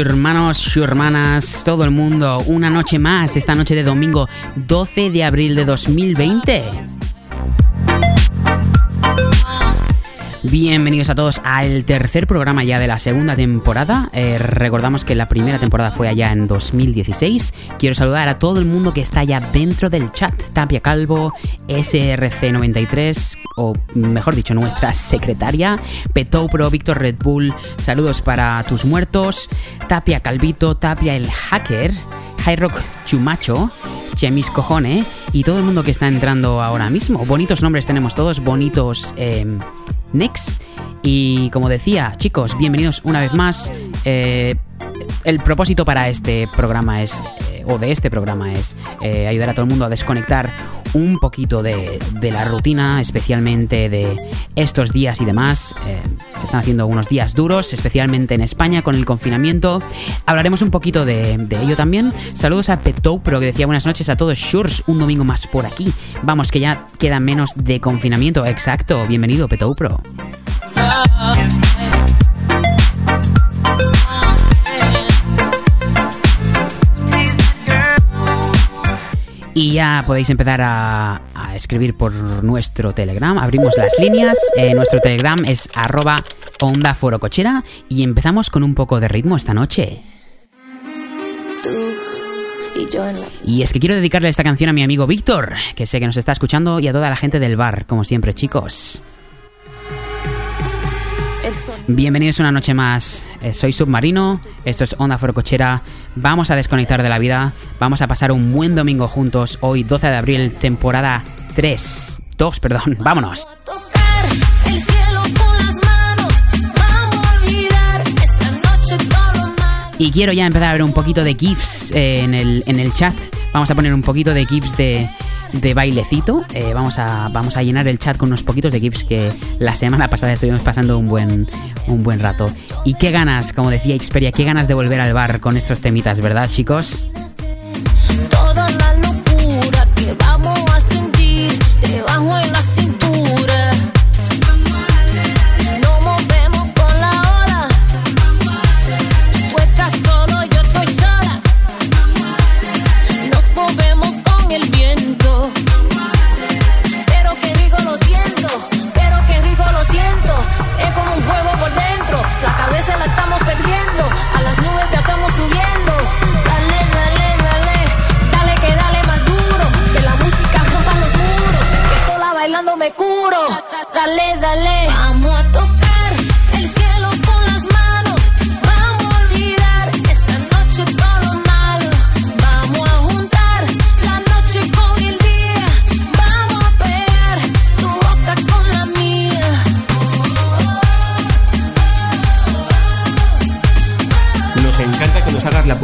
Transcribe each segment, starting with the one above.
hermanos, hermanas, todo el mundo. Una noche más, esta noche de domingo 12 de abril de 2020. Bienvenidos a todos al tercer programa ya de la segunda temporada. Eh, recordamos que la primera temporada fue allá en 2016. Quiero saludar a todo el mundo que está ya dentro del chat. Tapia Calvo, SRC93, o mejor dicho, nuestra secretaria, Petopro, Víctor Red Bull. Saludos para tus muertos. Tapia Calvito, Tapia el Hacker. High Rock Chumacho, Chemis Cojone y todo el mundo que está entrando ahora mismo. Bonitos nombres tenemos todos, bonitos eh, Next, Y como decía, chicos, bienvenidos una vez más. Eh, el propósito para este programa es, eh, o de este programa es, eh, ayudar a todo el mundo a desconectar un poquito de, la rutina, especialmente de estos días y demás. se están haciendo unos días duros, especialmente en España con el confinamiento. Hablaremos un poquito de, de ello también. Saludos a Petopro que decía buenas noches a todos. Shurs, un domingo más por aquí. Vamos, que ya queda menos de confinamiento. Exacto, bienvenido Petopro. Y ya podéis empezar a, a, escribir por nuestro Telegram. Abrimos las líneas. Eh, nuestro Telegram es arroba onda. Y empezamos con un poco de ritmo esta noche. Y es que quiero dedicarle esta canción a mi amigo Víctor, que sé que nos está escuchando, y a toda la gente del bar, como siempre, chicos. Bienvenidos una noche más. Eh, soy Submarino, esto es Onda Forocochera. Vamos a desconectar de la vida, vamos a pasar un buen domingo juntos. Hoy, 12 de abril, temporada 3. 2, perdón, vámonos. Y quiero ya empezar a ver un poquito de GIFs eh, en, el, en el chat. Vamos a poner un poquito de GIFs de, de bailecito. Eh, vamos, a, vamos a llenar el chat con unos poquitos de GIFs que la semana pasada estuvimos pasando un buen, un buen rato. Y qué ganas, como decía Xperia, qué ganas de volver al bar con estos temitas, ¿verdad, chicos?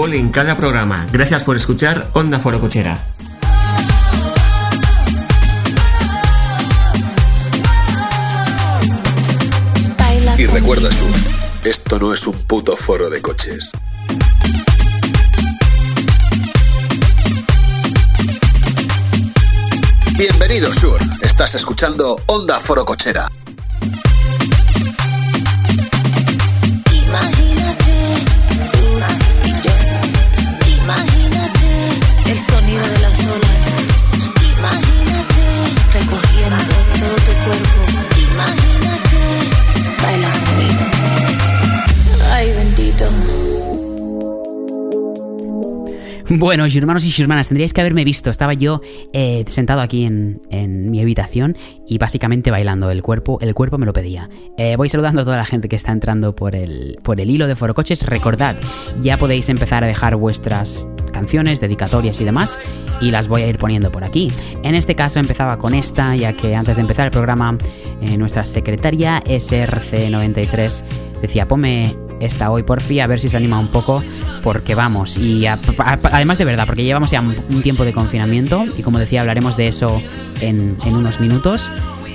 En cada programa. Gracias por escuchar Onda Forocochera. Baila Y recuerda, Sur, esto no es un puto foro de coches. Bienvenido, Sur. Estás escuchando Onda Foro Cochera. Bueno, hermanos y hermanas, tendríais que haberme visto. Estaba yo eh, sentado aquí en, en mi habitación y básicamente bailando. El cuerpo, el cuerpo me lo pedía. Eh, voy saludando a toda la gente que está entrando por el, por el hilo de Forocoches. Recordad, ya podéis empezar a dejar vuestras canciones, dedicatorias y demás, y las voy a ir poniendo por aquí. En este caso empezaba con esta, ya que antes de empezar el programa, eh, nuestra secretaria SRC93 decía, ponme esta hoy porfi, a ver si se anima un poco, porque vamos, y además de verdad, porque llevamos ya un, tiempo de confinamiento, y como decía, hablaremos de eso en, unos minutos,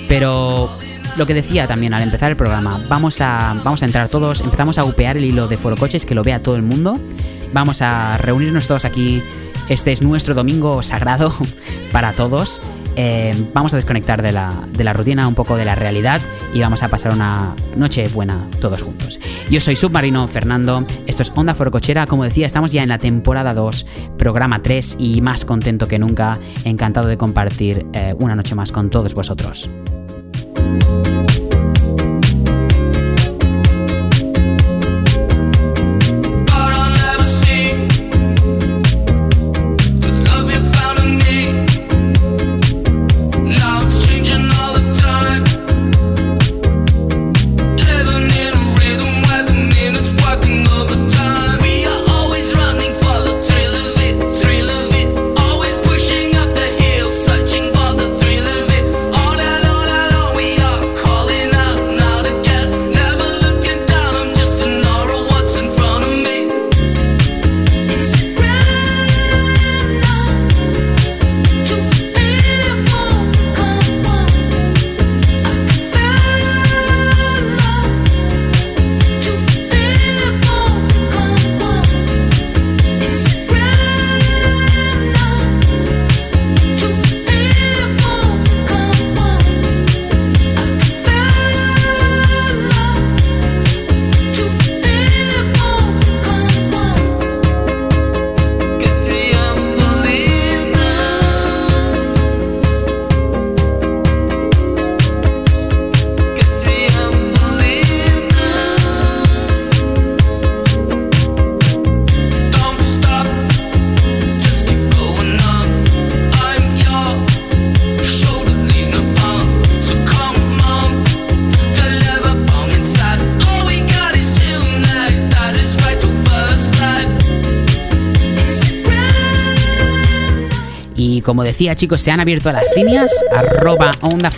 pero lo que decía también al empezar el programa, vamos a, vamos a entrar todos, empezamos a upear el hilo de Foro Coches, que lo vea todo el mundo, vamos a reunirnos todos aquí, este es nuestro domingo sagrado para todos, eh, vamos a desconectar de la, de la rutina, un poco de la realidad y vamos a pasar una noche buena todos juntos. Yo soy Submarino Fernando, esto es Onda Forocochera, como decía, estamos ya en la temporada 2, programa 3 y más contento que nunca, encantado de compartir eh, una noche más con todos vosotros. Decía chicos, se han abierto las líneas. Arroba Onda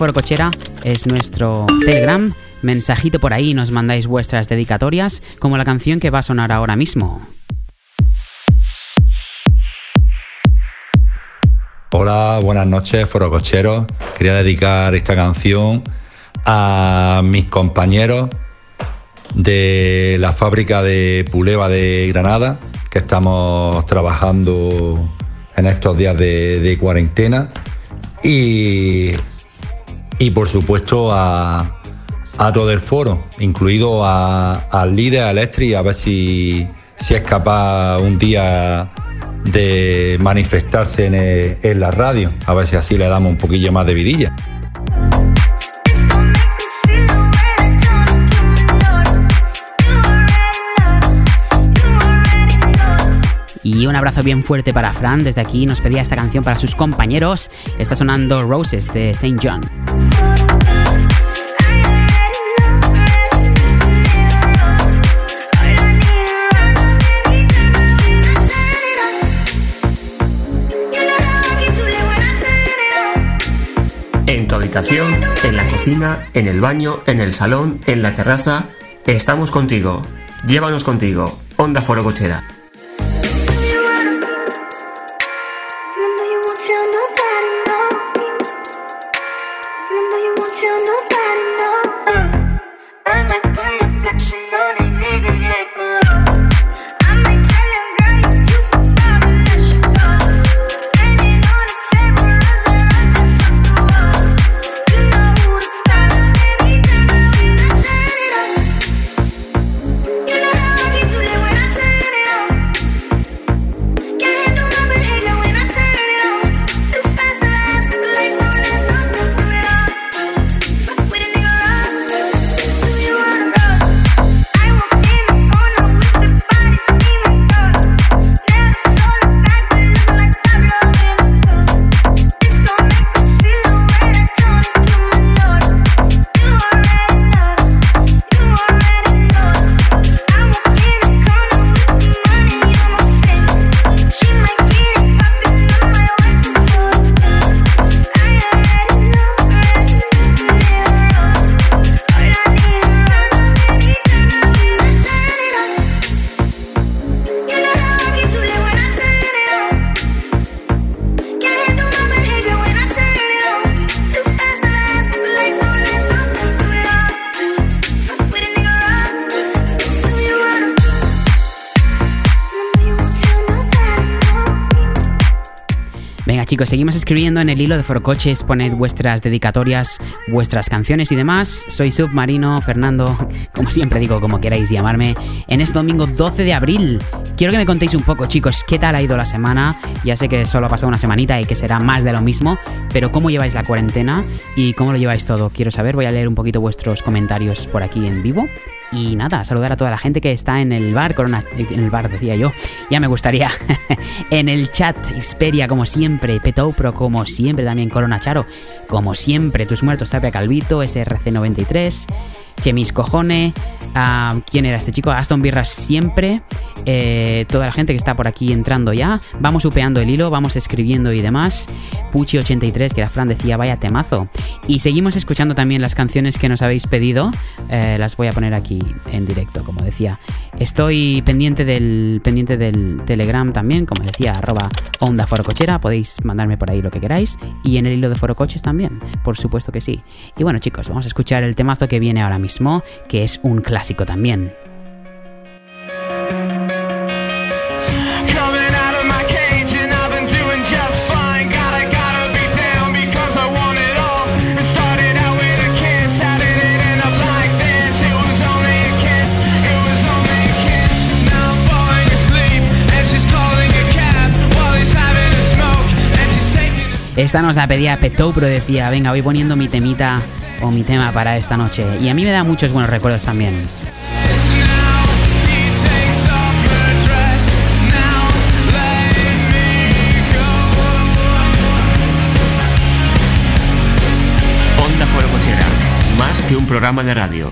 es nuestro Telegram. Mensajito por ahí, nos mandáis vuestras dedicatorias, como la canción que va a sonar ahora mismo. Hola, buenas noches, Forococheros. Quería dedicar esta canción a mis compañeros de la fábrica de Puleva de Granada, que estamos trabajando en estos días de, cuarentena y, y, por supuesto a, todo el foro, incluido al líder Electri, a ver si, si es capaz un día de manifestarse en, en la radio, a ver si así le damos un poquillo más de vidilla. Y un abrazo bien fuerte para Fran. Desde aquí nos pedía esta canción para sus compañeros. Está sonando Roses de St. John. En tu habitación, en la cocina, en el baño, en el salón, en la terraza, estamos contigo. Llévanos contigo. Onda Foro Cochera. Escribiendo en el hilo de Forocoches, poned vuestras dedicatorias, vuestras canciones y demás. Soy Submarino, Fernando, como siempre digo, como queráis llamarme, en este domingo 12 de abril. Quiero que me contéis un poco chicos, qué tal ha ido la semana. Ya sé que solo ha pasado una semanita y que será más de lo mismo, pero cómo lleváis la cuarentena y cómo lo lleváis todo. Quiero saber, voy a leer un poquito vuestros comentarios por aquí en vivo. Y nada, saludar a toda la gente que está en el bar, Corona, en el bar decía yo, ya me gustaría. en el chat, Xperia como siempre, Petopro como siempre, también Corona Charo como siempre, Tus Muertos, Tapia Calvito, SRC93, Chemis Cojone, uh, ¿quién era este chico? Aston Birras siempre, eh, toda la gente que está por aquí entrando ya, vamos upeando el hilo, vamos escribiendo y demás, Puchi83, que la Fran decía, vaya temazo, y seguimos escuchando también las canciones que nos habéis pedido, eh, las voy a poner aquí en directo, como decía, estoy pendiente del, pendiente del Telegram también, como decía, arroba onda forocochera, podéis mandarme por ahí lo que queráis, y en el hilo de forocoches también, por supuesto que sí. Y bueno chicos, vamos a escuchar el temazo que viene ahora mismo, que es un clásico también. Esta nos la pedía Petou, pero decía, venga, voy poniendo mi temita o mi tema para esta noche. Y a mí me da muchos buenos recuerdos también. Onda Foro Cochera, más que un programa de radio.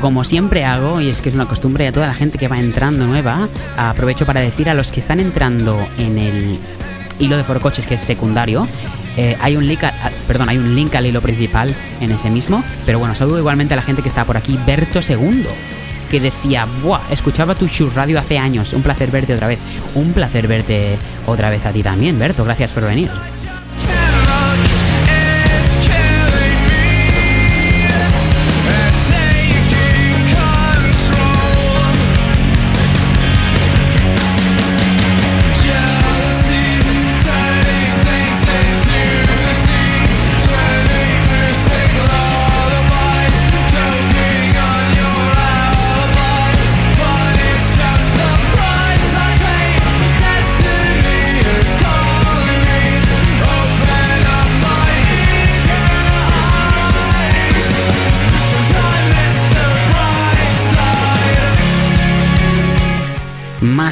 Como siempre hago, y es que es una costumbre a toda la gente que va entrando nueva. Aprovecho para decir a los que están entrando en el hilo de Forocoches, que es secundario, eh, hay un link, perdón, hay un link al hilo principal en ese mismo. Pero bueno, saludo igualmente a la gente que está por aquí. Berto Segundo, que decía, Buah, escuchaba tu Shur Radio hace años. Un placer verte otra vez. Un placer verte otra vez a ti también, Berto. Gracias por venir.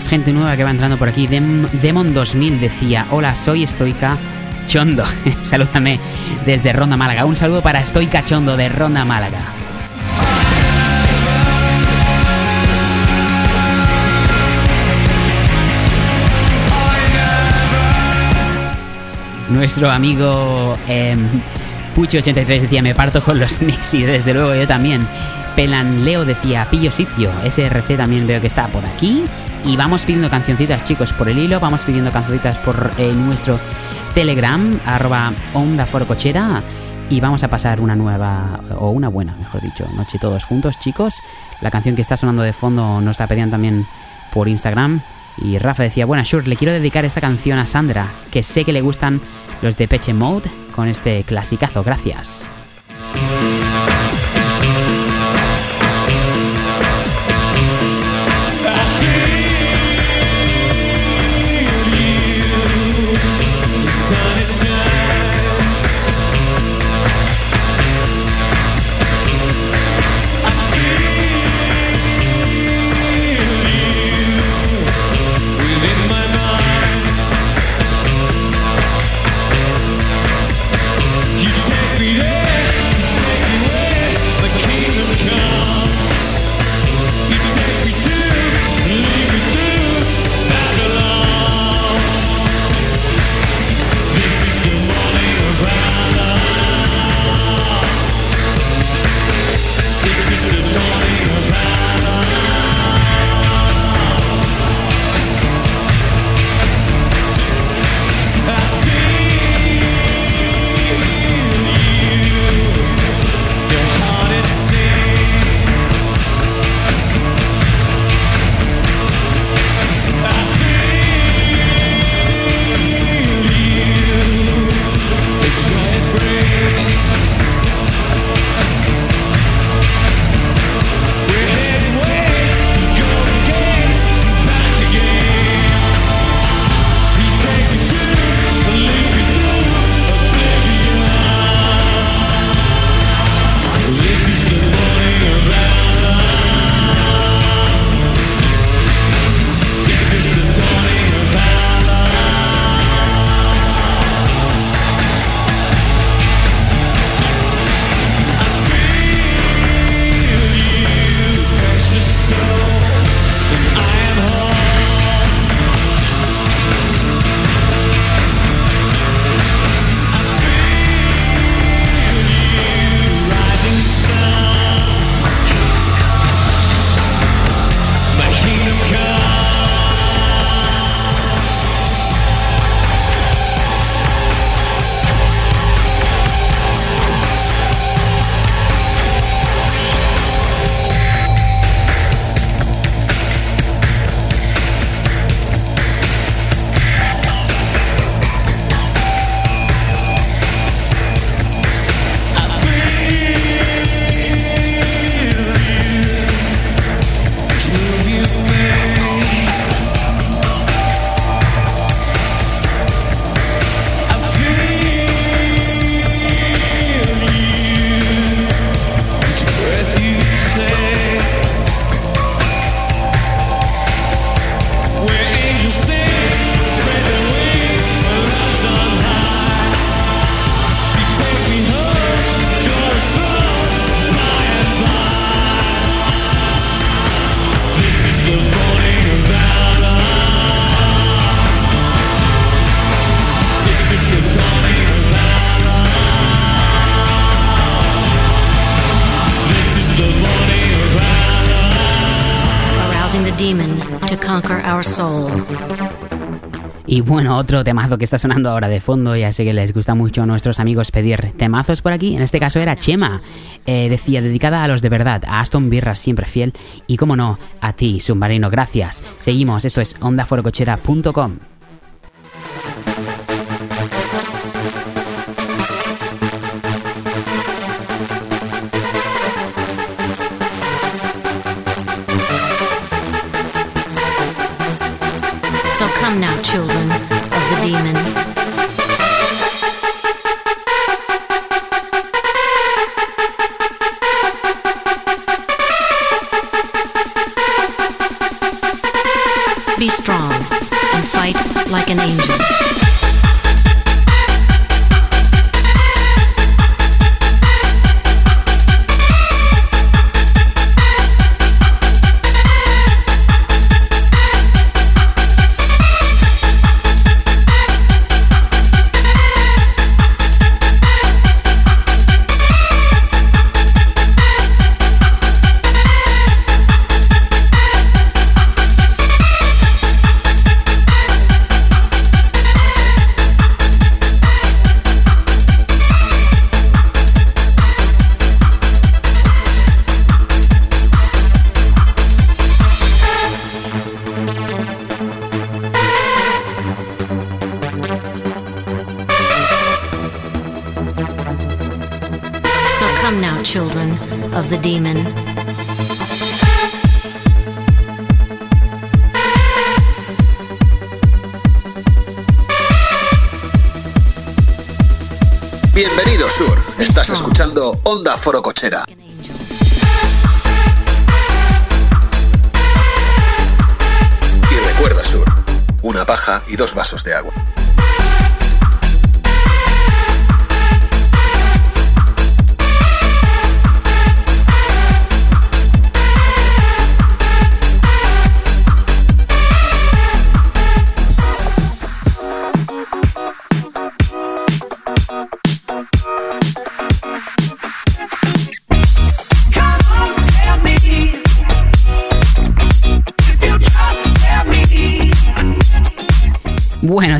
Gente nueva que va entrando por aquí. Dem Demon 2000 decía, hola, soy Estoica Chondo. Salúdame desde Ronda Málaga. Un saludo para Estoica Chondo de Ronda Málaga. Nuestro amigo eh, Puchi83 decía, me parto con los Knicks y desde luego yo también. Pelan Leo decía, pillo sitio. SRC también veo que está por aquí. Y vamos pidiendo cancioncitas, chicos, por el hilo. Vamos pidiendo cancioncitas por eh, nuestro Telegram, arroba Onda. Y vamos a pasar una nueva, o una buena, mejor dicho, noche todos juntos, chicos. La canción que está sonando de fondo nos la pedían también por Instagram. Y Rafa decía, bueno, sure, le quiero dedicar esta canción a Sandra, que sé que le gustan los de Peche Mode, con este clasicazo. Gracias. Otro temazo que está sonando ahora de fondo, ya sé que les gusta mucho a nuestros amigos pedir temazos por aquí, en este caso era Chema, eh, decía dedicada a los de verdad, a Aston Birra siempre fiel y como no, a ti, submarino, gracias. Seguimos, esto es ondaforocochera.com. of the demon. Onda Forocochera. An angel. Y recuerda Sur, una paja y dos vasos de agua.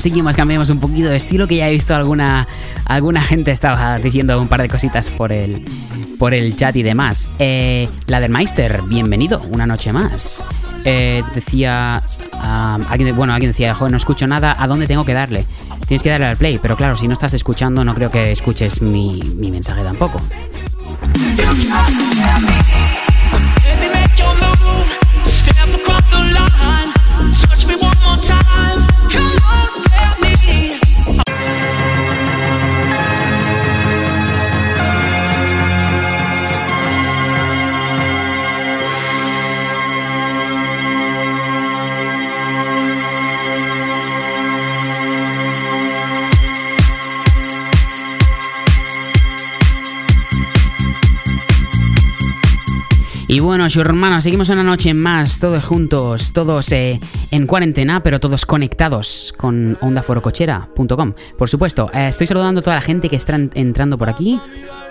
Bueno, seguimos, cambiamos un poquito de estilo, que ya he visto alguna, alguna gente estaba diciendo un par de cositas por el, por el chat y demás. Eh, Ladermeister, bienvenido, una noche más. Eh, decía, bueno, alguien decía, joder, no escucho nada, ¿a dónde tengo que darle? Tienes que darle al play, pero claro, si no estás escuchando, no creo que escuches mi, mi mensaje tampoco. Bueno, hermanos, seguimos una noche más, todos juntos, todos eh, en cuarentena, pero todos conectados con ondaforocochera.com. Por supuesto, eh, estoy saludando a toda la gente que está en- entrando por aquí.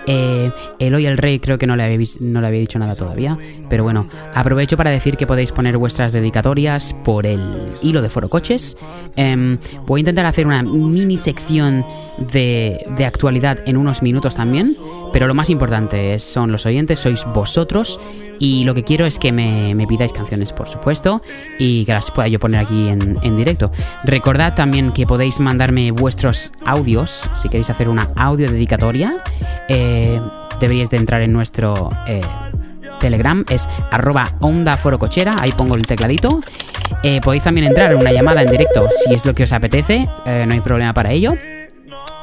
Eh, Eloy el Rey creo que no le, había, no le había dicho nada todavía, pero bueno, aprovecho para decir que podéis poner vuestras dedicatorias por el hilo de Forocoches. Em, voy a intentar hacer una mini sección de, de actualidad en unos minutos también, pero lo más importante son los oyentes, sois vosotros y lo que quiero es que me, me pidáis canciones, por supuesto, y que las pueda yo poner aquí en, en directo. Recordad también que podéis mandarme vuestros audios, si queréis hacer una audio dedicatoria, eh, deberíais de entrar en nuestro... eh, Telegram es arroba onda forocochera, ahí pongo el tecladito. Eh, podéis también entrar en una llamada en directo si es lo que os apetece, eh, no hay problema para ello.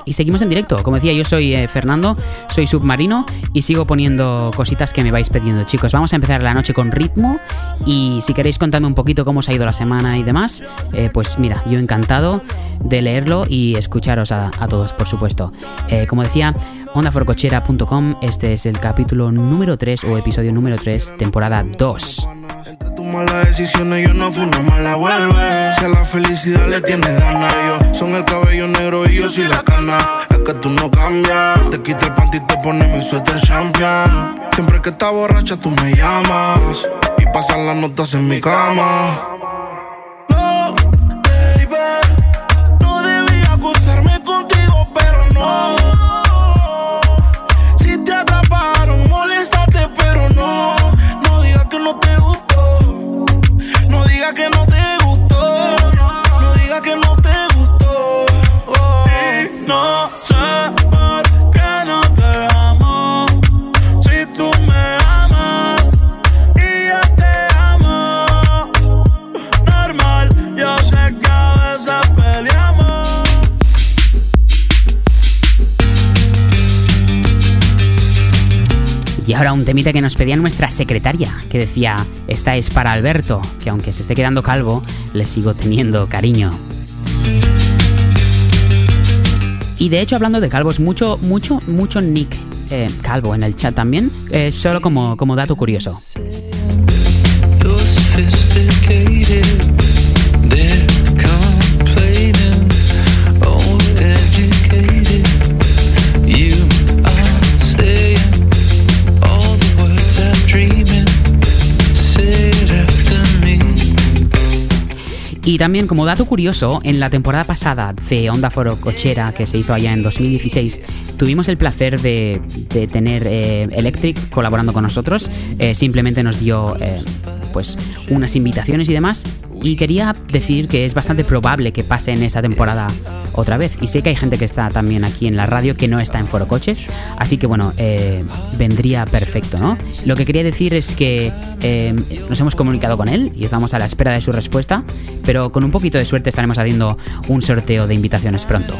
Y seguimos en directo. Como decía, yo soy eh, Fernando, soy submarino y sigo poniendo cositas que me vais pidiendo, chicos. Vamos a empezar la noche con ritmo y si queréis contarme un poquito cómo os ha ido la semana y demás, eh, pues mira, yo encantado de leerlo y escucharos a, todos, por supuesto. Eh, como decía, ondaforcochera.com, este es el capítulo número 3 o episodio número 3, temporada 2. Tus malas decisiones yo no fui una mala vuelve. Si a la felicidad le tienes ganas, yo son el cabello negro y yo soy la cana. Es que tú no cambias. Te quita el panty y te pone mi suéter champion. Siempre que estás borracha tú me llamas. y pasan las notas en mi cama. No, baby, que no Y ahora un temita que nos pedía nuestra secretaria, que decía, esta es para Alberto, que aunque se esté quedando calvo, le sigo teniendo cariño. Y de hecho, hablando de calvos, mucho, mucho, mucho Nick eh, calvo en el chat también, eh, solo como, como dato curioso. Y también como dato curioso, en la temporada pasada de Onda Foro Cochera, que se hizo allá en 2016, tuvimos el placer de, tener eh, Electric colaborando con nosotros. Eh, simplemente nos dio eh, pues unas invitaciones y demás. Y quería decir que es bastante probable que pase en esta temporada otra vez. Y sé que hay gente que está también aquí en la radio que no está en Foro Coches. Así que bueno, eh, vendría perfecto, ¿no? Lo que quería decir es que eh, nos hemos comunicado con él y estamos a la espera de su respuesta. Pero con un poquito de suerte estaremos haciendo un sorteo de invitaciones pronto.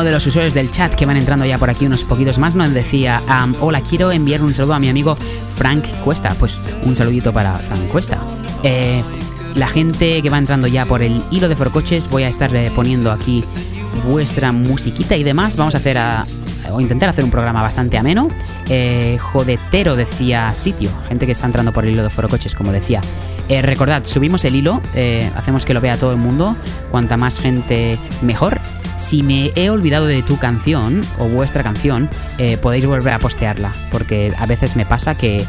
Uno de los usuarios del chat que van entrando ya por aquí unos poquitos más nos decía, hola, quiero enviar un saludo a mi amigo Frank Cuesta. Pues un saludito para Frank Cuesta. Eh, la gente que va entrando ya por el hilo de Forcoches, voy a estar eh, poniendo aquí vuestra musiquita y demás. Vamos a hacer a- o intentar hacer un programa bastante ameno. Eh, jodetero decía sitio, gente que está entrando por el hilo de Forocoches, como decía. Eh, recordad, subimos el hilo, eh, hacemos que lo vea todo el mundo, cuanta más gente mejor. Si me he olvidado de tu canción o vuestra canción, eh, podéis volver a postearla, porque a veces me pasa que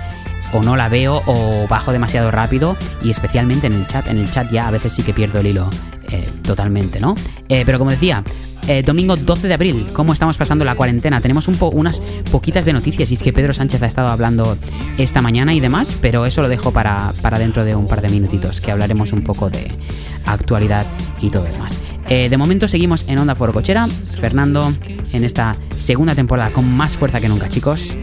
o no la veo o bajo demasiado rápido y especialmente en el chat. En el chat ya a veces sí que pierdo el hilo eh, totalmente, ¿no? Eh, pero como decía, eh, domingo 12 de abril, ¿cómo estamos pasando la cuarentena? Tenemos unas poquitas de noticias y es que Pedro Sánchez ha estado hablando esta mañana y demás, pero eso lo dejo para, para dentro de un par de minutitos, que hablaremos un poco de actualidad y todo lo demás. De momento seguimos en Onda Foro Cochera, Fernando en esta segunda temporada con más fuerza que nunca, chicos.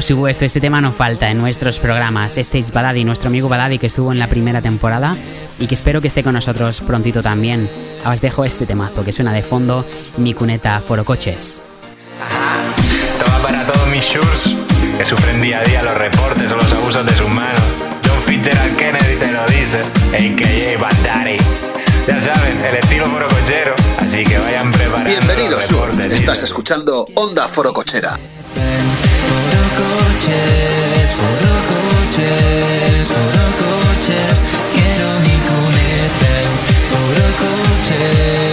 Por supuesto, este tema no falta en nuestros programas. Este es Badadi, nuestro amigo Badadi que estuvo en la primera temporada y que espero que esté con nosotros prontito también. Os dejo este temazo que suena de fondo, mi cuneta Forocoches. Esto va para todos mis shurs que sufren día a día los reportes o los abusos de sus manos. John Fitzgerald Kennedy te lo dice, a.k.a. Bandari. Ya saben, el estilo forocochero, así que vayan preparando Bienvenido, los Sur. Estás escuchando Onda Foro Cochera. Foro Coches, Coches. Quiero mi cuneta Coches,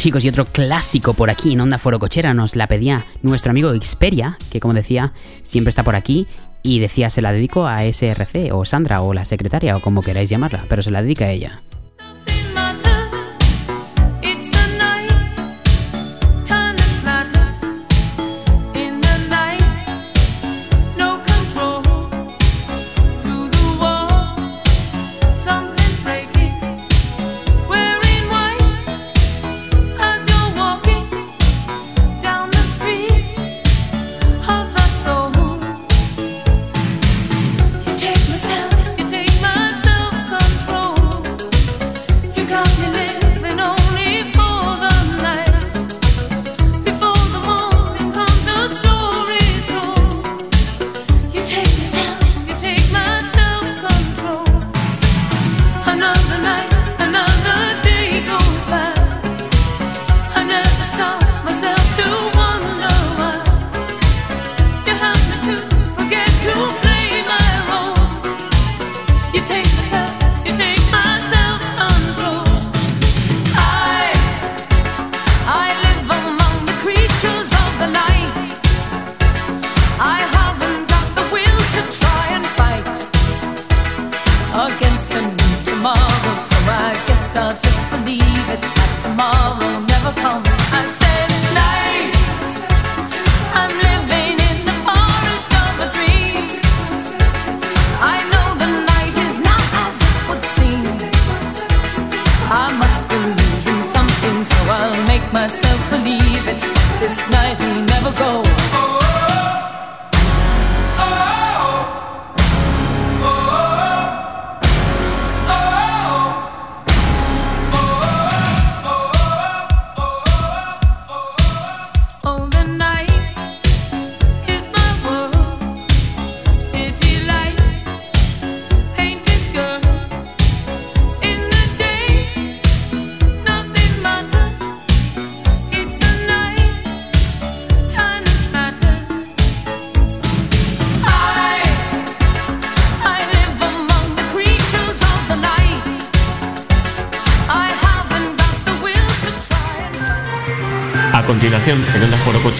chicos, y otro clásico por aquí en Onda Foro Cochera nos la pedía nuestro amigo Xperia, que como decía, siempre está por aquí. Y decía, se la dedico a SRC, o Sandra, o la secretaria, o como queráis llamarla, pero se la dedica a ella.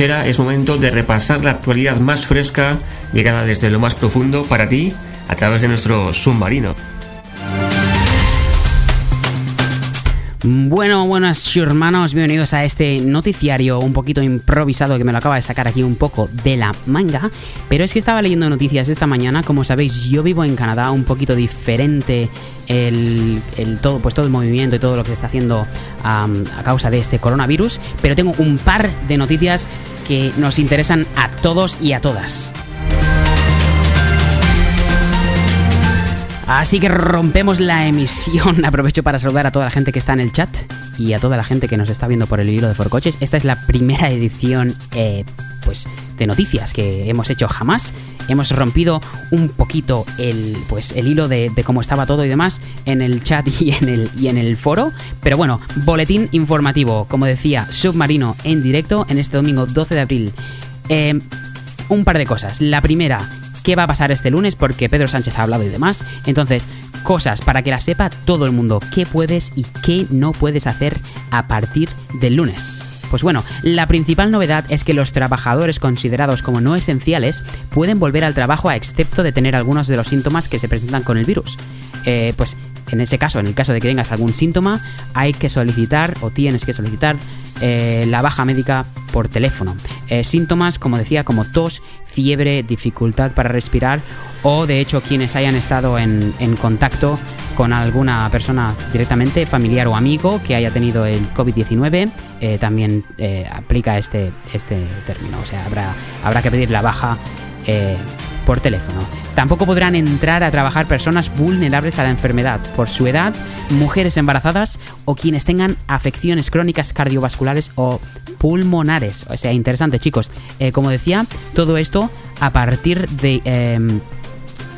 es momento de repasar la actualidad más fresca llegada desde lo más profundo para ti a través de nuestro submarino. Bueno, buenas hermanos, bienvenidos a este noticiario un poquito improvisado que me lo acaba de sacar aquí un poco de la manga. Pero es que estaba leyendo noticias esta mañana, como sabéis yo vivo en Canadá, un poquito diferente el, todo, pues todo el movimiento y todo lo que se está haciendo a causa de este coronavirus. Pero tengo un par de noticias que nos interesan a todos y a todas. Así que rompemos la emisión. Aprovecho para saludar a toda la gente que está en el chat y a toda la gente que nos está viendo por el hilo de Forcoches. Esta es la primera edición, eh, pues, de noticias que hemos hecho jamás. Hemos rompido un poquito el, pues, el hilo de, cómo estaba todo y demás en el chat y en el, y en el foro. Pero bueno, boletín informativo, como decía, submarino en directo en este domingo 12 de abril. Eh, un par de cosas. La primera, ¿qué va a pasar este lunes? Porque Pedro Sánchez ha hablado y demás. Entonces, cosas para que la sepa todo el mundo. ¿Qué puedes y qué no puedes hacer a partir del lunes? Pues bueno, la principal novedad es que los trabajadores considerados como no esenciales pueden volver al trabajo a excepto de tener algunos de los síntomas que se presentan con el virus. Eh, pues en ese caso, en el caso de que tengas algún síntoma, hay que solicitar o tienes que solicitar eh, la baja médica por teléfono. Eh, síntomas, como decía, como tos, fiebre, dificultad para respirar o de hecho quienes hayan estado en, contacto con alguna persona directamente, familiar o amigo que haya tenido el COVID-19, eh, también aplica este, este término. O sea, habrá, habrá que pedir la baja teléfono. Tampoco podrán entrar a trabajar personas vulnerables a la enfermedad por su edad, mujeres embarazadas o quienes tengan afecciones crónicas cardiovasculares o pulmonares. O sea, interesante chicos. Eh, como decía, todo esto a partir de em,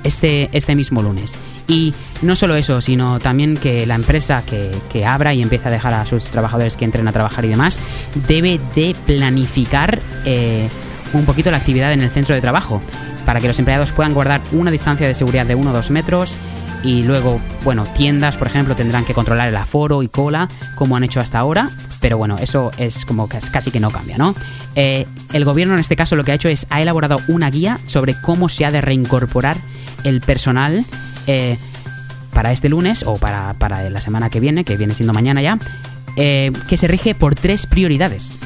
este, este mismo lunes. Y no solo eso, sino también que la empresa que, que abra y empiece a dejar a sus trabajadores que entren a trabajar y demás, debe de planificar eh, un poquito la actividad en el centro de trabajo, para que los empleados puedan guardar una distancia de seguridad de 1 o 2 metros. Y luego, bueno, tiendas, por ejemplo, tendrán que controlar el aforo y cola, como han hecho hasta ahora. Pero bueno, eso es como que casi que no cambia, ¿no? Eh, el gobierno en este caso lo que ha hecho es, ha elaborado una guía sobre cómo se ha de reincorporar el personal eh, para este lunes o para, para la semana que viene, que viene siendo mañana ya, eh, que se rige por tres prioridades.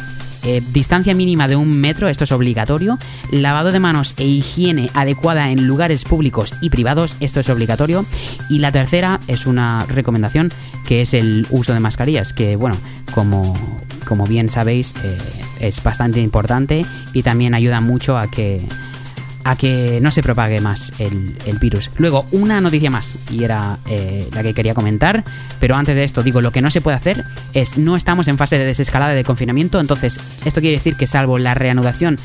Eh, distancia mínima de un metro, esto es obligatorio. Lavado de manos e higiene adecuada en lugares públicos y privados, esto es obligatorio. Y la tercera es una recomendación que es el uso de mascarillas, que bueno, como, como bien sabéis, eh, es bastante importante y también ayuda mucho a que a que no se propague más el, virus. Luego, una noticia más, y era eh, la que quería comentar, pero antes de esto digo, lo que no se puede hacer es, no estamos en fase de desescalada de confinamiento, entonces esto quiere decir que salvo la reanudación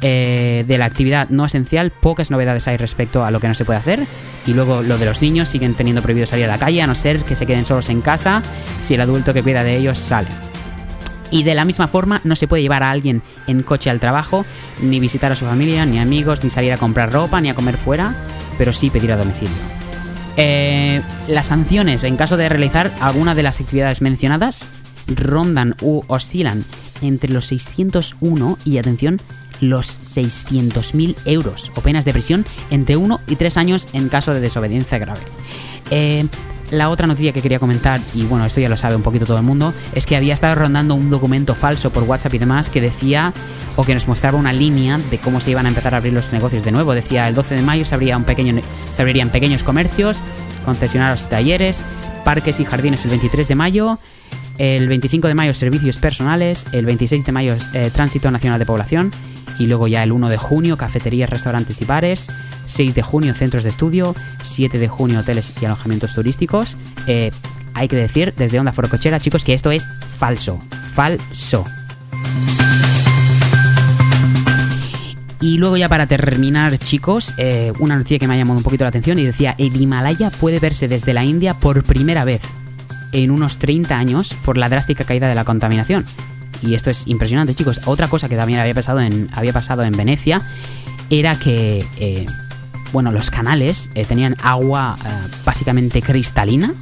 eh, de la actividad no esencial, pocas novedades hay respecto a lo que no se puede hacer. Y luego lo de los niños siguen teniendo prohibido salir a la calle, a no ser que se queden solos en casa, si el adulto que cuida de ellos sale. Y de la misma forma no se puede llevar a alguien en coche al trabajo, ni visitar a su familia, ni amigos, ni salir a comprar ropa, ni a comer fuera, pero sí pedir a domicilio. Eh, las sanciones en caso de realizar alguna de las actividades mencionadas rondan u oscilan entre los 601 y atención los 600.000 euros o penas de prisión entre 1 y 3 años en caso de desobediencia grave. Eh, la otra noticia que quería comentar, y bueno, esto ya lo sabe un poquito todo el mundo, es que había estado rondando un documento falso por WhatsApp y demás que decía o que nos mostraba una línea de cómo se iban a empezar a abrir los negocios de nuevo. Decía el 12 de mayo se, un pequeño, se abrirían pequeños comercios, concesionarios y talleres, parques y jardines el 23 de mayo, el 25 de mayo servicios personales, el 26 de mayo eh, tránsito nacional de población y luego ya el 1 de junio cafeterías, restaurantes y bares, 6 de junio centros de estudio, 7 de junio hoteles y alojamientos turísticos. Eh, hay que decir desde Onda Forocochera, chicos, que esto es falso, falso. Y luego ya para terminar, chicos, eh, una noticia que me ha llamado un poquito la atención y decía, el Himalaya puede verse desde la India por primera vez en unos 30 años por la drástica caída de la contaminación. Y esto es impresionante, chicos. Otra cosa que también había pasado en, había pasado en Venecia era que, eh, bueno, los canales eh, tenían agua eh, básicamente cristalina.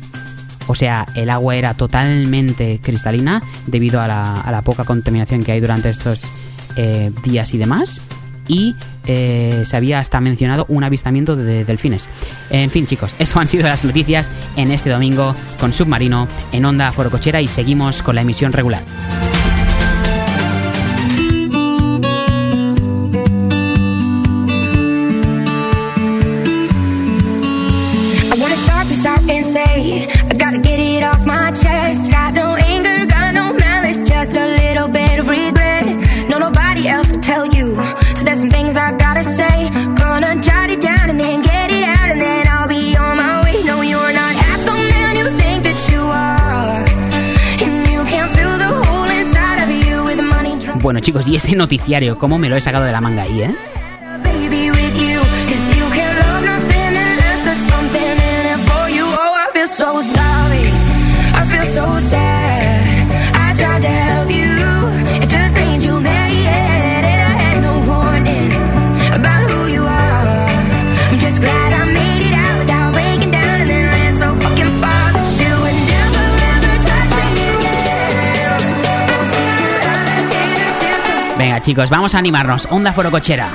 O sea, el agua era totalmente cristalina debido a la, poca contaminación que hay durante estos eh, días y demás. y se había hasta mencionado un avistamiento de, de delfines. En fin, chicos, esto han sido las noticias en este domingo con Submarino en Onda Forocochera y seguimos con la emisión regular. Chicos, y ese noticiario, ¿cómo me lo he sacado de la manga ahí, eh? Oh, so sorry. I feel so sad. I tried to help chicos, vamos a animarnos. Onda Forocochera.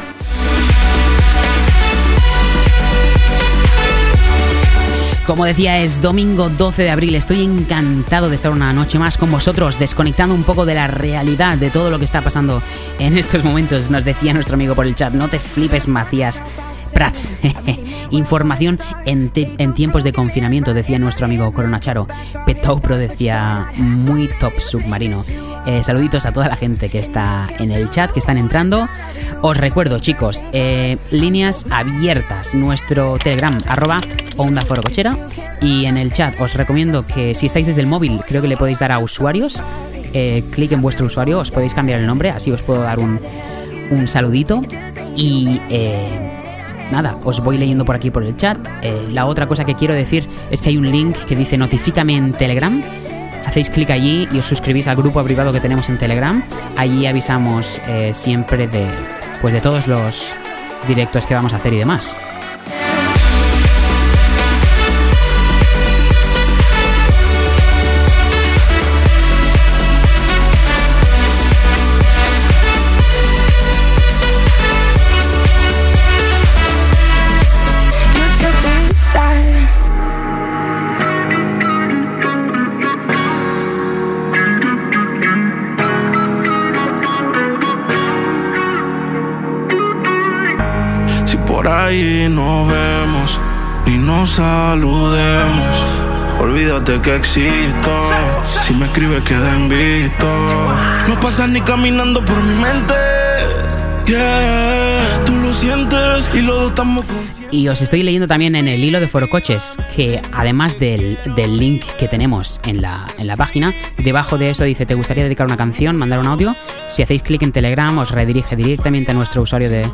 Como decía, es domingo 12 de abril. Estoy encantado de estar una noche más con vosotros, desconectando un poco de la realidad de todo lo que está pasando en estos momentos. Nos decía nuestro amigo por el chat, no te flipes, Macías. Prats. Información en tiempos de confinamiento, decía nuestro amigo Corona Charo. Petopro decía muy top submarino. Eh, saluditos a toda la gente que está en el chat, que están entrando. Os recuerdo, chicos, eh, líneas abiertas. Nuestro Telegram, arroba Onda Forocochera. Y en el chat os recomiendo que si estáis desde el móvil, creo que le podéis dar a usuarios. Eh, clic en vuestro usuario, os podéis cambiar el nombre, así os puedo dar un, un saludito. Y nada, os voy leyendo por aquí por el chat. La otra cosa que quiero decir es que hay un link que dice notifícame en Telegram. Hacéis clic allí y os suscribís al grupo privado que tenemos en Telegram. Allí avisamos eh, siempre de, pues de todos los directos que vamos a hacer y demás. Ahí nos vemos y nos saludemos, olvídate que existo. Si me escribes, queda en visto. No pasas ni caminando por mi mente. Yeah, tú lo sientes y los dos estamos conscientes. Y os estoy leyendo también en el hilo de Forocoches que además del, del link que tenemos en la, en la página, debajo de eso dice, ¿te gustaría dedicar una canción, mandar un audio? Si hacéis clic en Telegram os redirige directamente a nuestro usuario de,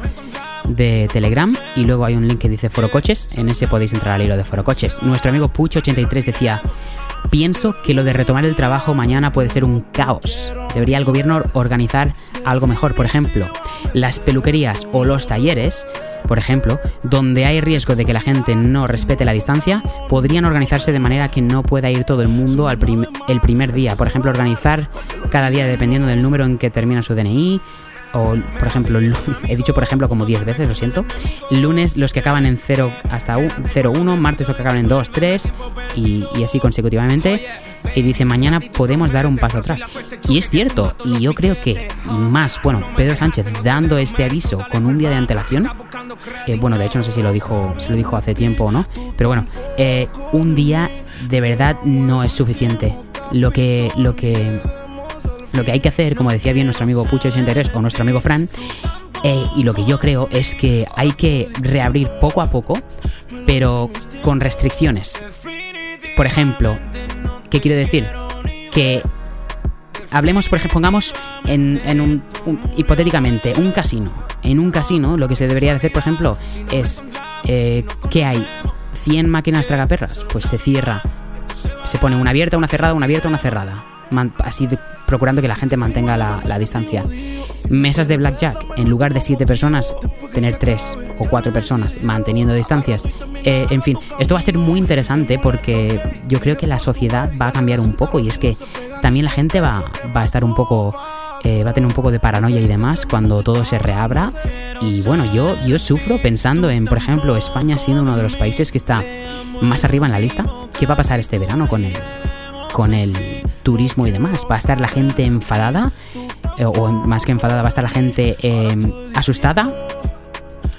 de Telegram y luego hay un link que dice Forocoches, en ese podéis entrar al hilo de Forocoches. Nuestro amigo Pucho83 decía, pienso que lo de retomar el trabajo mañana puede ser un caos. Debería el gobierno organizar algo mejor, por ejemplo, las peluquerías o los talleres, por ejemplo, donde hay riesgo de que la gente no respete la distancia, podrían organizarse de manera que no pueda ir todo el mundo al el primer día. Por ejemplo, organizar cada día dependiendo del número en que termina su DNI. O, por ejemplo, he dicho por ejemplo como 10 veces, lo siento. Lunes los que acaban en 0 hasta 0, 1, martes los que acaban en 2, 3 y, y así consecutivamente. Y dice, mañana podemos dar un paso atrás. Y es cierto, y yo creo que, y más, bueno, Pedro Sánchez dando este aviso con un día de antelación, eh, bueno, de hecho no sé si lo dijo, si lo dijo hace tiempo o no, pero bueno, eh, un día de verdad no es suficiente. Lo que, lo que, lo que hay que hacer, como decía bien nuestro amigo Pucho83 o nuestro amigo Fran, eh, y lo que yo creo es que hay que reabrir poco a poco, pero con restricciones. Por ejemplo, ¿qué quiero decir? Que hablemos, por ejemplo, pongamos en, un, hipotéticamente un casino. En un casino lo que se debería de hacer, por ejemplo, es eh, ¿qué hay? 100 máquinas tragaperras, pues se cierra, se pone una abierta, una cerrada, una abierta, una cerrada. Así de- procurando que la gente mantenga la, la distancia. Mesas de blackjack, en lugar de 7 personas, tener 3 o 4 personas, manteniendo distancias. Eh, en fin, esto va a ser muy interesante porque yo creo que la sociedad va a cambiar un poco y es que también la gente va, va a estar un poco eh, va a tener un poco de paranoia y demás cuando todo se reabra. Y bueno, yo, yo sufro pensando en, por ejemplo, España siendo uno de los países que está más arriba en la lista. ¿Qué va a pasar este verano con el, con el turismo y demás? ¿Va a estar la gente enfadada? Eh, o más que enfadada, va a estar la gente eh, asustada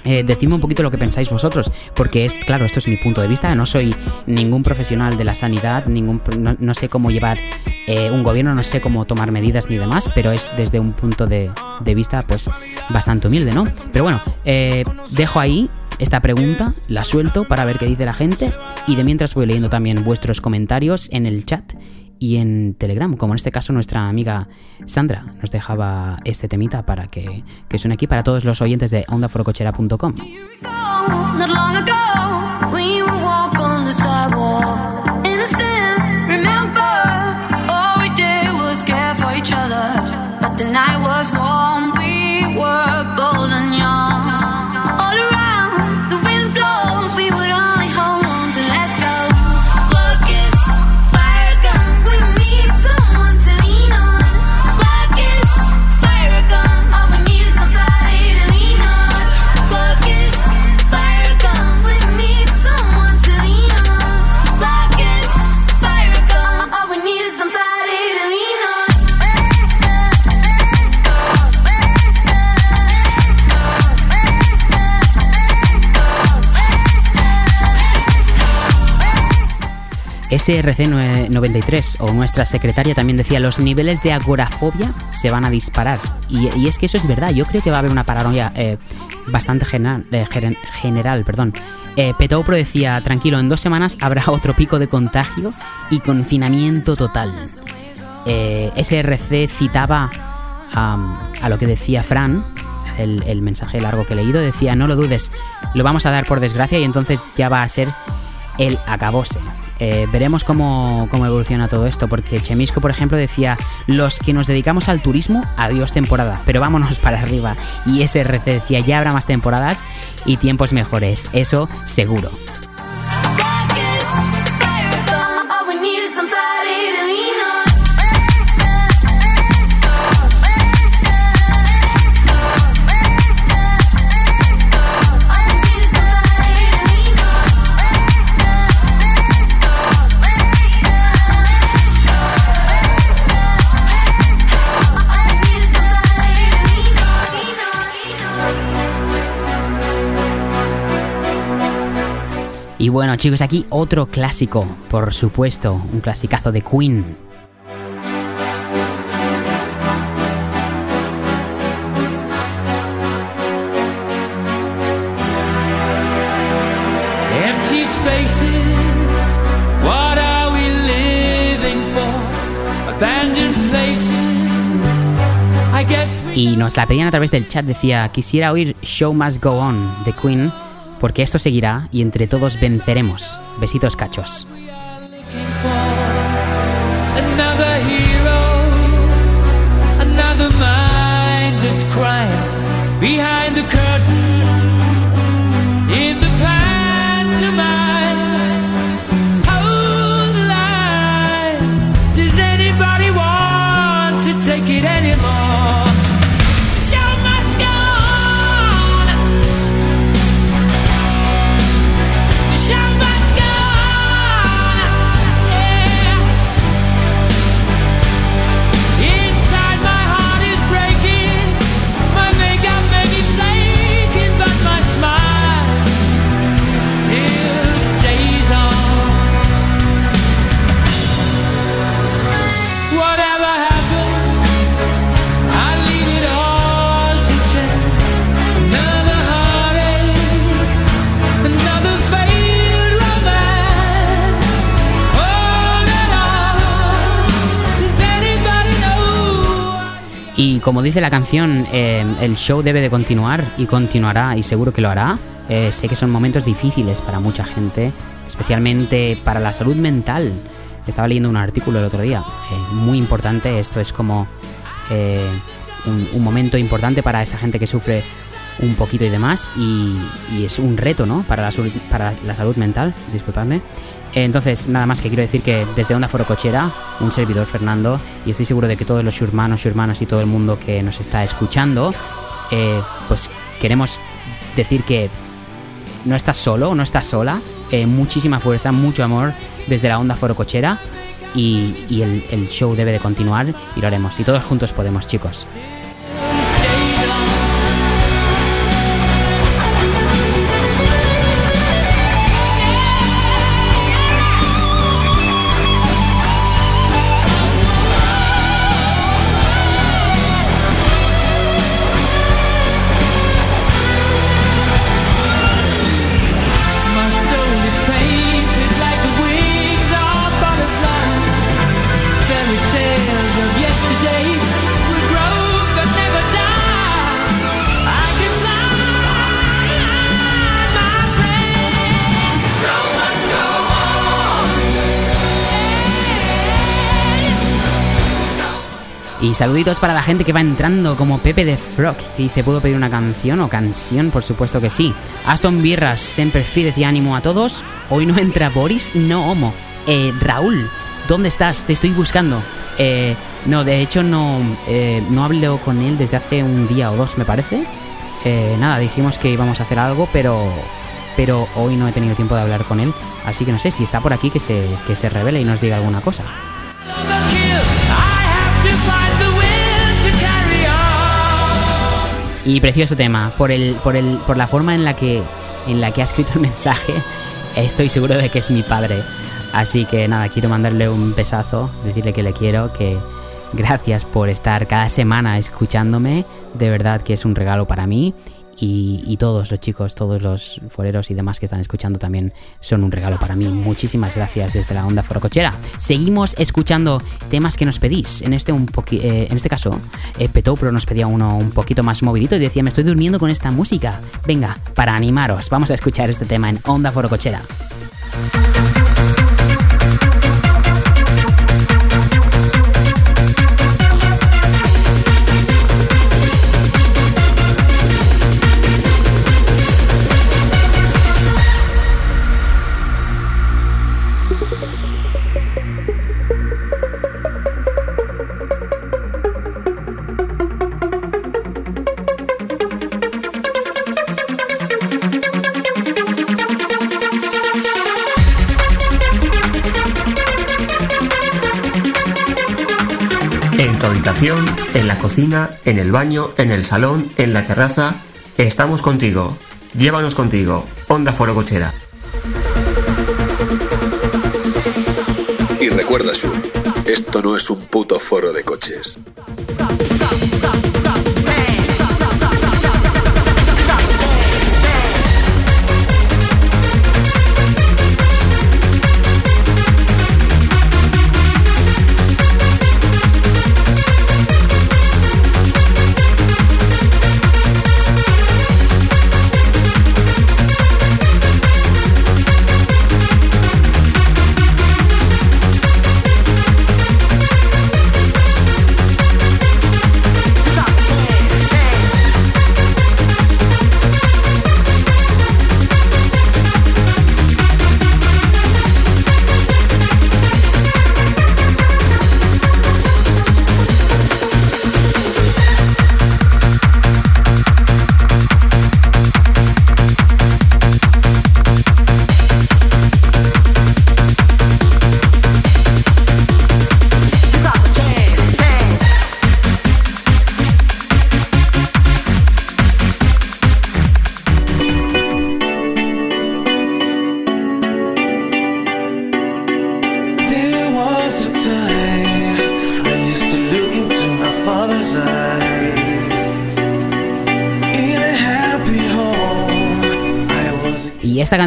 eh, decidme un poquito lo que pensáis vosotros, porque es claro, esto es mi punto de vista. No soy ningún profesional de la sanidad, ningún, no, sé cómo llevar eh, un gobierno, no sé cómo tomar medidas ni demás, pero es desde un punto de, de vista, pues bastante humilde, ¿no? Pero bueno, eh, dejo ahí esta pregunta, la suelto para ver qué dice la gente y de mientras voy leyendo también vuestros comentarios en el chat y en Telegram, como en este caso nuestra amiga Sandra nos dejaba este temita para que, que suene aquí para todos los oyentes de ondaforocochera.com. SRC93 o nuestra secretaria también decía los niveles de agorafobia se van a disparar y, es que eso es verdad yo creo que va a haber una paranoia eh, bastante general, eh, general perdón. Eh, decía tranquilo en dos semanas habrá otro pico de contagio y confinamiento total Eh, SRC citaba a lo que decía Fran el, el mensaje largo que he leído decía no lo dudes lo vamos a dar por desgracia y entonces ya va a ser el acabose. Eh, veremos cómo, cómo evoluciona todo esto, porque Chemisco, por ejemplo, decía, los que nos dedicamos al turismo, adiós temporada, pero vámonos para arriba. Y SRC decía, ya habrá más temporadas y tiempos mejores, eso seguro. Y bueno, chicos, aquí otro clásico, por supuesto, un clasicazo de Queen. Empty spaces, what are we living for? Abandoned places, I guess we Y nos la pedían a través del chat, decía, quisiera oír Show Must Go On de Queen, porque esto seguirá y entre todos venceremos. Besitos cachos. Como dice la canción, eh, el show debe de continuar y continuará y seguro que lo hará. Eh, sé que son momentos difíciles para mucha gente, especialmente para la salud mental. Estaba leyendo un artículo el otro día, eh, muy importante. Esto es como un, momento importante para esta gente que sufre un poquito y demás, y, es un reto, ¿no? Para la, para la salud mental, disculpadme. Entonces, nada más que quiero decir que desde Onda Foro Cochera, un servidor Fernando, y estoy seguro de que todos los hermanos, hermanas y todo el mundo que nos está escuchando, eh, pues queremos decir que no estás solo, no estás sola, eh, muchísima fuerza, mucho amor desde la Onda Foro Cochera, y, y el, el show debe de continuar y lo haremos. Y todos juntos podemos, chicos. Saluditos para la gente que va entrando, como Pepe de Frog, que dice, ¿puedo pedir una canción o canción? Por supuesto que sí. Aston Birras, siempre fides y ánimo a todos. Hoy no entra Boris, no homo. Eh, Raúl, ¿dónde estás? Te estoy buscando. Eh, no, de hecho no, eh, no hablo con él desde hace un día o dos, me parece. Eh, nada, dijimos que íbamos a hacer algo, pero pero hoy no he tenido tiempo de hablar con él. Así que no sé si está por aquí que se, que se revele y nos diga alguna cosa. Y precioso tema, por el, por el, por la forma en la que, en la que ha escrito el mensaje, estoy seguro de que es mi padre. Así que nada, quiero mandarle un besazo, decirle que le quiero, que gracias por estar cada semana escuchándome, de verdad que es un regalo para mí. Y, todos los chicos, todos los foreros y demás que están escuchando también son un regalo para mí. Muchísimas gracias desde la onda forocochera. Seguimos escuchando temas que nos pedís. En este un poqui- eh, en este caso, eh, Petopro nos pedía uno un poquito más movidito y decía, me estoy durmiendo con esta música. Venga, para animaros, vamos a escuchar este tema en Onda Forocochera. En la cocina, en el baño, en el salón, en la terraza, estamos contigo. Llévanos contigo. Onda Foro Cochera. Y recuerda, Shu, esto no es un puto foro de coches.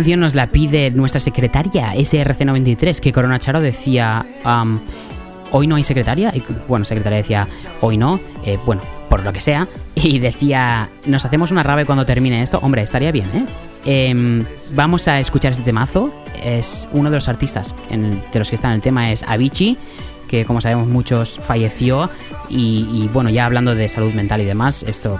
Canción nos la pide nuestra secretaria SRC93, que Corona Charo decía, hoy no hay secretaria, y bueno, secretaria decía, hoy no, eh, bueno, por lo que sea, y decía, nos hacemos una rave cuando termine esto, hombre, estaría bien, ¿eh? Em, vamos a escuchar este temazo, es uno de los artistas de los que está en el tema es Avicii, que como sabemos muchos falleció Y, bueno, ya hablando de salud mental y demás, esto,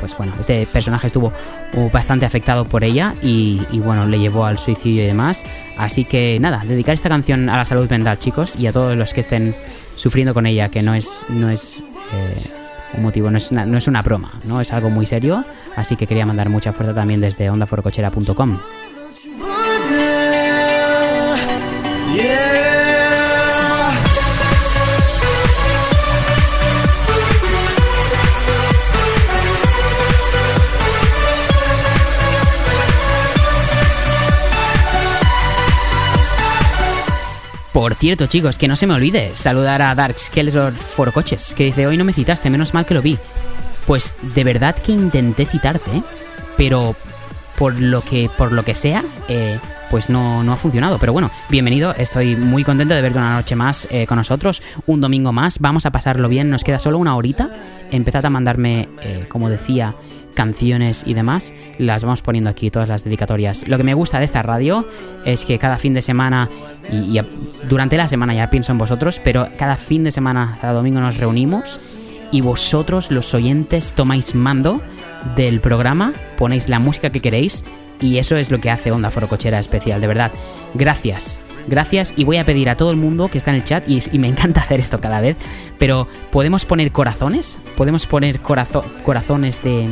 pues bueno, este personaje estuvo uh, bastante afectado por ella y, y bueno, le llevó al suicidio y demás. Así que nada, dedicar esta canción a la salud mental, chicos, y a todos los que estén sufriendo con ella, que no es, no es eh, un motivo, no es, una, no es una broma, ¿no? Es algo muy serio. Así que quería mandar mucha fuerza también desde ondaforocochera.com. Yeah. Por cierto, chicos, que no se me olvide saludar a Dark Skeletor Forocoches, que dice, hoy no me citaste, menos mal que lo vi. Pues de verdad que intenté citarte, pero por lo que, por lo que sea, eh, pues no, no ha funcionado. Pero bueno, bienvenido, estoy muy contento de verte una noche más eh, con nosotros, un domingo más, vamos a pasarlo bien, nos queda solo una horita. Empezad a mandarme, eh, como decía, canciones y demás, las vamos poniendo aquí, todas las dedicatorias. Lo que me gusta de esta radio es que cada fin de semana, y, durante la semana ya pienso en vosotros, pero cada fin de semana, cada domingo nos reunimos y vosotros, los oyentes, tomáis mando del programa, ponéis la música que queréis y eso es lo que hace Onda Forocochera especial, de verdad. Gracias. Gracias y voy a pedir a todo el mundo que está en el chat y, y me encanta hacer esto cada vez, pero podemos poner corazones, podemos poner corazo- corazones de,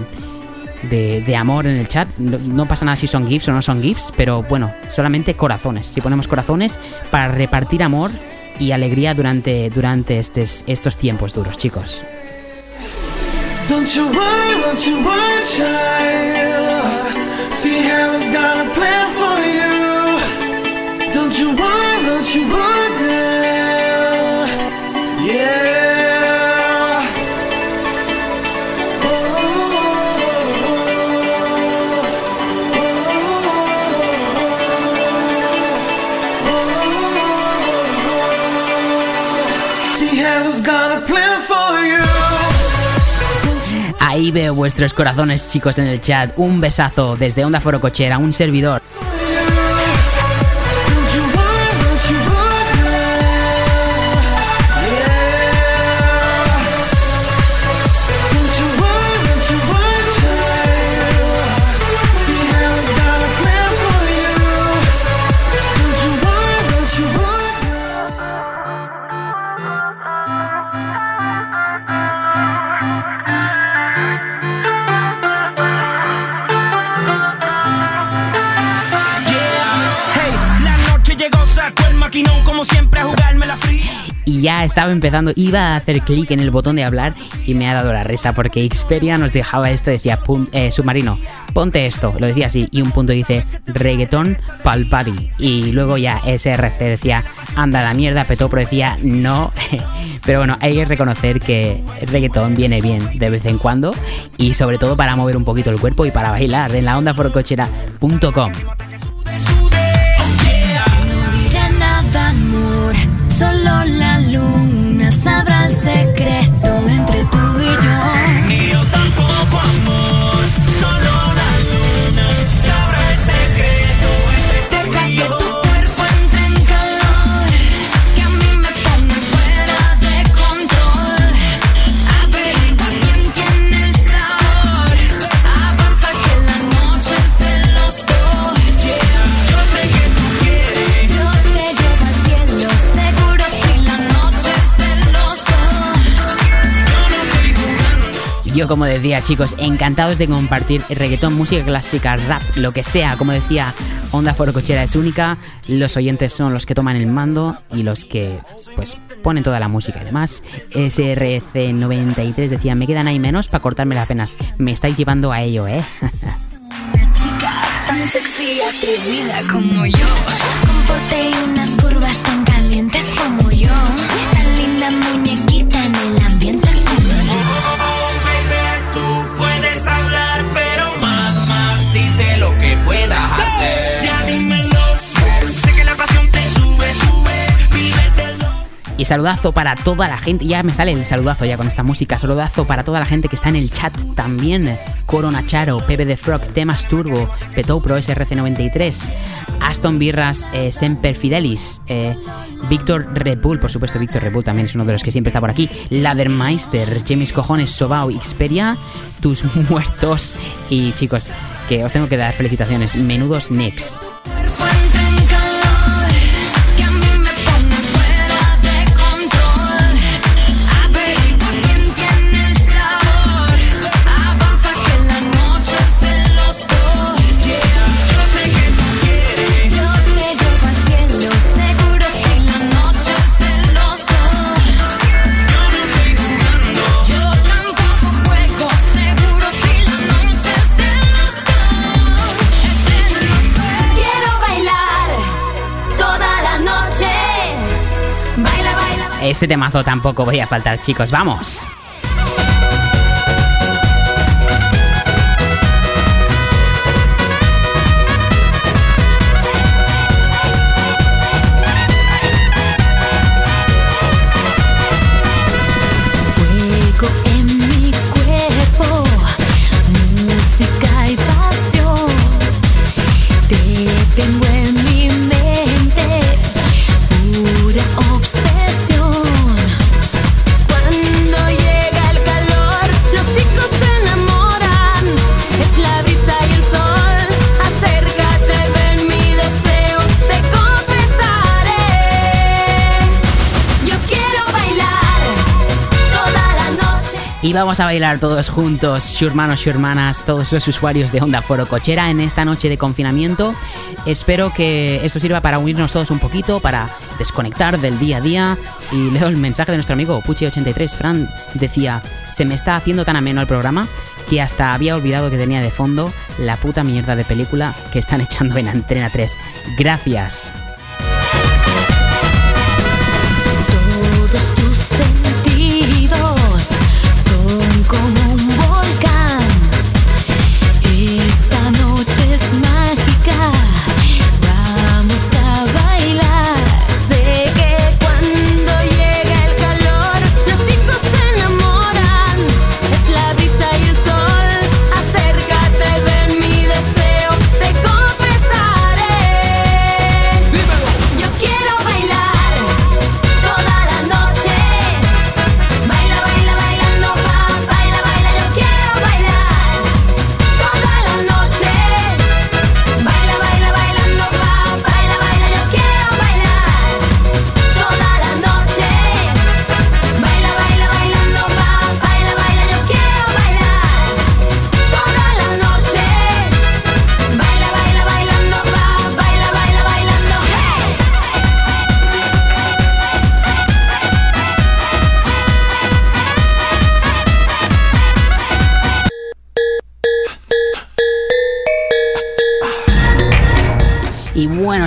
de, de amor en el chat. No, pasa nada si son GIFs o no son GIFs, pero bueno, solamente corazones. Si ponemos corazones para repartir amor y alegría durante, durante estes- estos tiempos duros, chicos. Don't you worry, don't you worry. Yeah. Ahí veo vuestros corazones, chicos, en el chat. Un besazo desde Onda Foro Cochera, un servidor. Ya estaba empezando, iba a hacer clic en el botón de hablar y me ha dado la risa porque Xperia nos dejaba esto, decía eh, submarino, ponte esto, lo decía así, y un punto dice reggaetón pal. Y luego ya SRC decía anda la mierda, Petopro decía no. Pero bueno, hay que reconocer que el reggaetón viene bien de vez en cuando y sobre todo para mover un poquito el cuerpo y para bailar en la onda sick como decía, chicos, encantados de compartir reggaetón, música clásica, rap, lo que sea. Como decía, Onda Foro Cochera es única. Los oyentes son los que toman el mando y los que, pues, ponen toda la música y demás. SRC93 decía: Me quedan ahí menos para cortarme las penas. Me estáis llevando a ello, ¿eh? Una chica tan sexy y atrevida como yo. Con unas curvas tan calientes como yo. Y saludazo para toda la gente, ya me sale el saludazo ya con esta música, saludazo para toda la gente que está en el chat también. Corona Charo, Pepe de Frog, Temas Turbo, Petou Pro SRC93, Aston Birras, eh, Semper Fidelis, eh, Víctor Red Bull, por supuesto Víctor Red Bull también es uno de los que siempre está por aquí, Ladermeister, James Cojones, Sobao, Xperia, Tus Muertos y chicos, que os tengo que dar felicitaciones, menudos Nex. Este temazo tampoco voy a faltar, chicos, vamos. Y vamos a bailar todos juntos, su hermanos, su hermanas, todos los usuarios de Onda Foro Cochera en esta noche de confinamiento. Espero que esto sirva para unirnos todos un poquito, para desconectar del día a día. Y leo el mensaje de nuestro amigo Puchi83. Fran decía, se me está haciendo tan ameno el programa que hasta había olvidado que tenía de fondo la puta mierda de película que están echando en Antena 3. Gracias.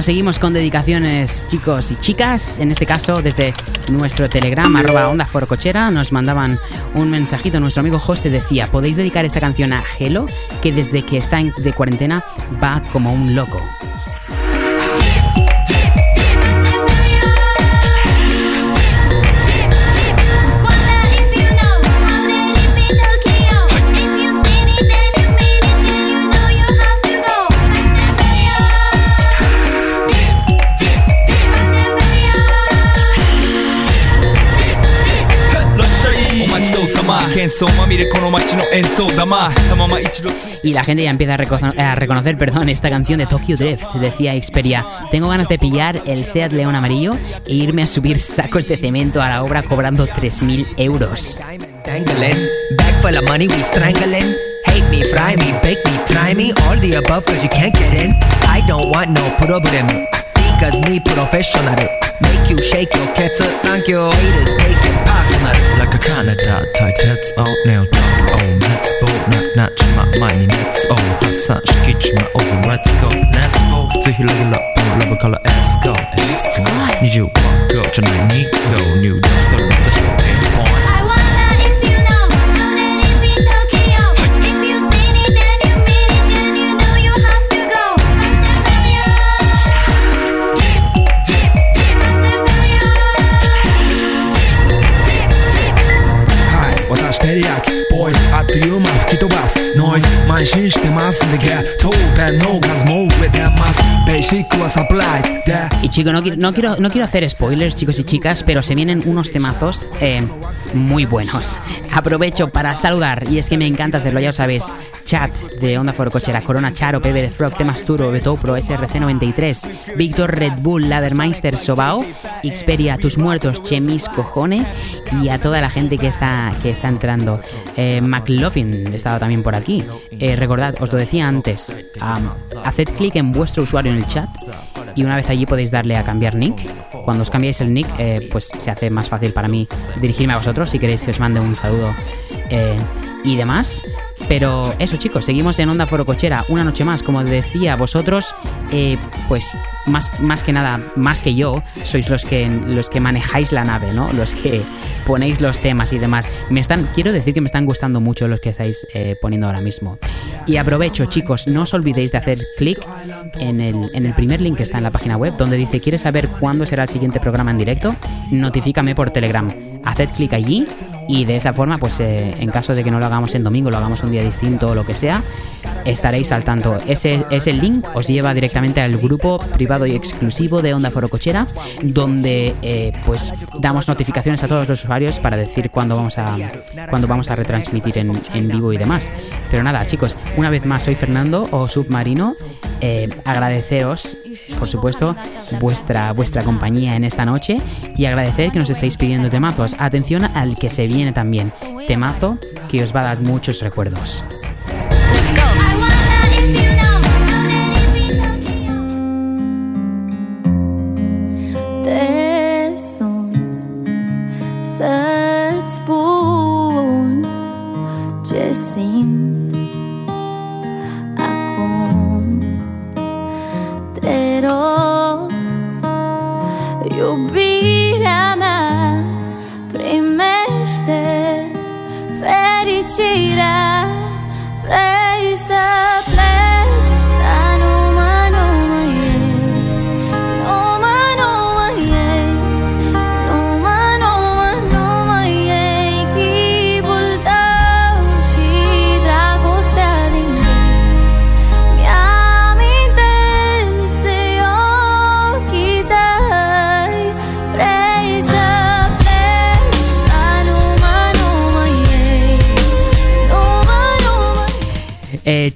Seguimos con dedicaciones, chicos y chicas. En este caso, desde nuestro telegram, arroba onda forocochera, nos mandaban un mensajito. Nuestro amigo José decía: ¿Podéis dedicar esta canción a Gelo, que desde que está de cuarentena va como un loco? Y la gente ya empieza a, recono- a reconocer, perdón, esta canción de Tokyo Drift. Decía Xperia, tengo ganas de pillar el Seat León amarillo e irme a subir sacos de cemento a la obra cobrando 3.000 euros. Make you shake your kettle. Thank you. Haters take a Canada tight heads out now top on let's go. Not knock my money let's go hot such kitchen my over let's go. Let's go. To hill level up on level color let's go. Let's go. You walk go to my new dance so hit the point. I'm the mass in the gap. Told that no, guys move with that mass. Y chicos, no, no, quiero, no quiero hacer spoilers, chicos y chicas, pero se vienen unos temazos eh, muy buenos. Aprovecho para saludar, y es que me encanta hacerlo, ya lo sabéis, chat de Onda Foro Cochera, Corona Charo, PB de Frog, Temas Turo, Betopro, SRC93, Víctor Red Bull, Ladermeister, Sobao, Xperia, Tus Muertos, Chemis, Cojone, y a toda la gente que está, que está entrando. Eh, McLaughlin estaba también por aquí. Eh, recordad, os lo decía antes, um, haced clic en vuestro usuario el chat y una vez allí podéis darle a cambiar nick. Cuando os cambiéis el nick, eh, pues se hace más fácil para mí dirigirme a vosotros si queréis que os mande un saludo eh, y demás. Pero eso chicos, seguimos en Onda Foro Cochera una noche más. Como decía, vosotros, eh, pues más, más que nada, más que yo, sois los que, los que manejáis la nave, ¿no? Los que ponéis los temas y demás. Me están, quiero decir que me están gustando mucho los que estáis eh, poniendo ahora mismo. Y aprovecho, chicos, no os olvidéis de hacer clic en el, en el primer link que está en la página web, donde dice, ¿quieres saber cuándo será el siguiente programa en directo? Notifícame por Telegram. Haced clic allí y de esa forma, pues eh, en caso de que no lo hagamos en domingo, lo hagamos un día distinto o lo que sea, estaréis al tanto. Ese, ese link os lleva directamente al grupo privado y exclusivo de Onda Foro Cochera, donde eh, pues damos notificaciones a todos los usuarios para decir cuándo vamos a, cuándo vamos a retransmitir en, en vivo y demás. Pero nada, chicos, una vez más soy Fernando o Submarino. Eh, agradeceros, por supuesto, vuestra, vuestra compañía en esta noche y agradecer que nos estéis pidiendo temazos. Atención al que se viene también. Temazo que os va a dar muchos recuerdos. Jacint Acum Te rog Iubirea mea Primește Fericirea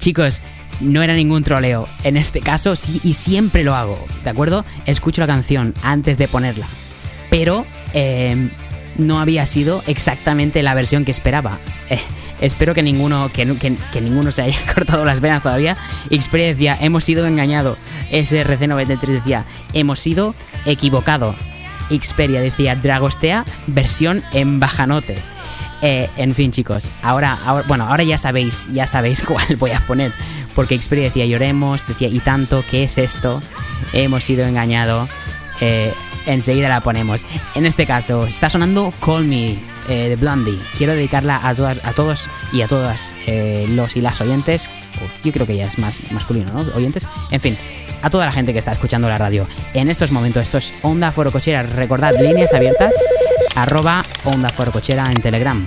chicos, no era ningún troleo. En este caso sí y siempre lo hago, ¿de acuerdo? Escucho la canción antes de ponerla. Pero eh, no había sido exactamente la versión que esperaba. Eh, espero que ninguno, que ninguno se haya cortado las venas todavía. Xperia decía, hemos sido engañado. SRC93 decía, hemos sido equivocado. Xperia decía, Dragostea, versión en bajanote. Eh, en fin, chicos, ahora, bueno, ahora ya sabéis, ya sabéis cuál voy a poner. Porque Xperia decía lloremos, decía y tanto, ¿qué es esto? Hemos sido engañados. Eh, enseguida la ponemos. En este caso, está sonando Call Me eh, de Blondie. Quiero dedicarla a, todas, a todos y a todas eh, los y las oyentes. Yo creo que ya es más masculino, ¿no? Oyentes. En fin, a toda la gente que está escuchando la radio. En estos momentos, esto es Onda Foro Cochera. Recordad, líneas abiertas, arroba Onda Cochera en Telegram.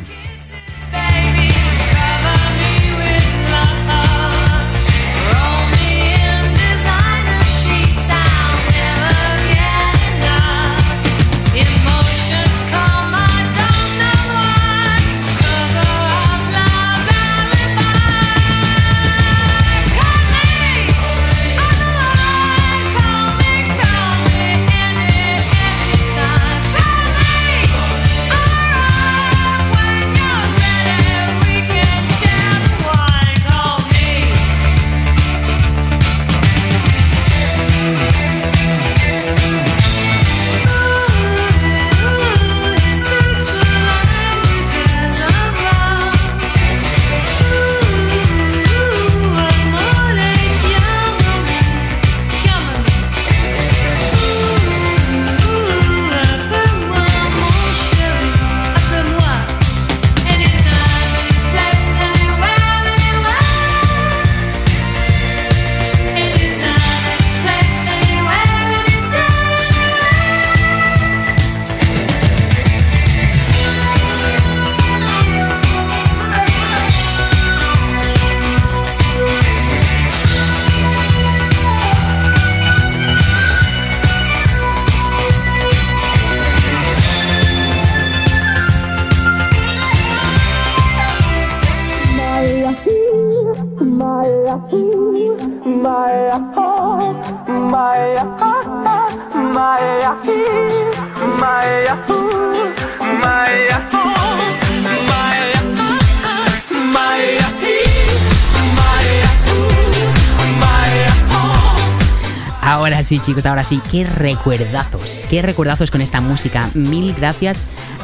Sí, chicos, ahora sí, qué recuerdazos, qué recuerdazos con esta música. Mil gracias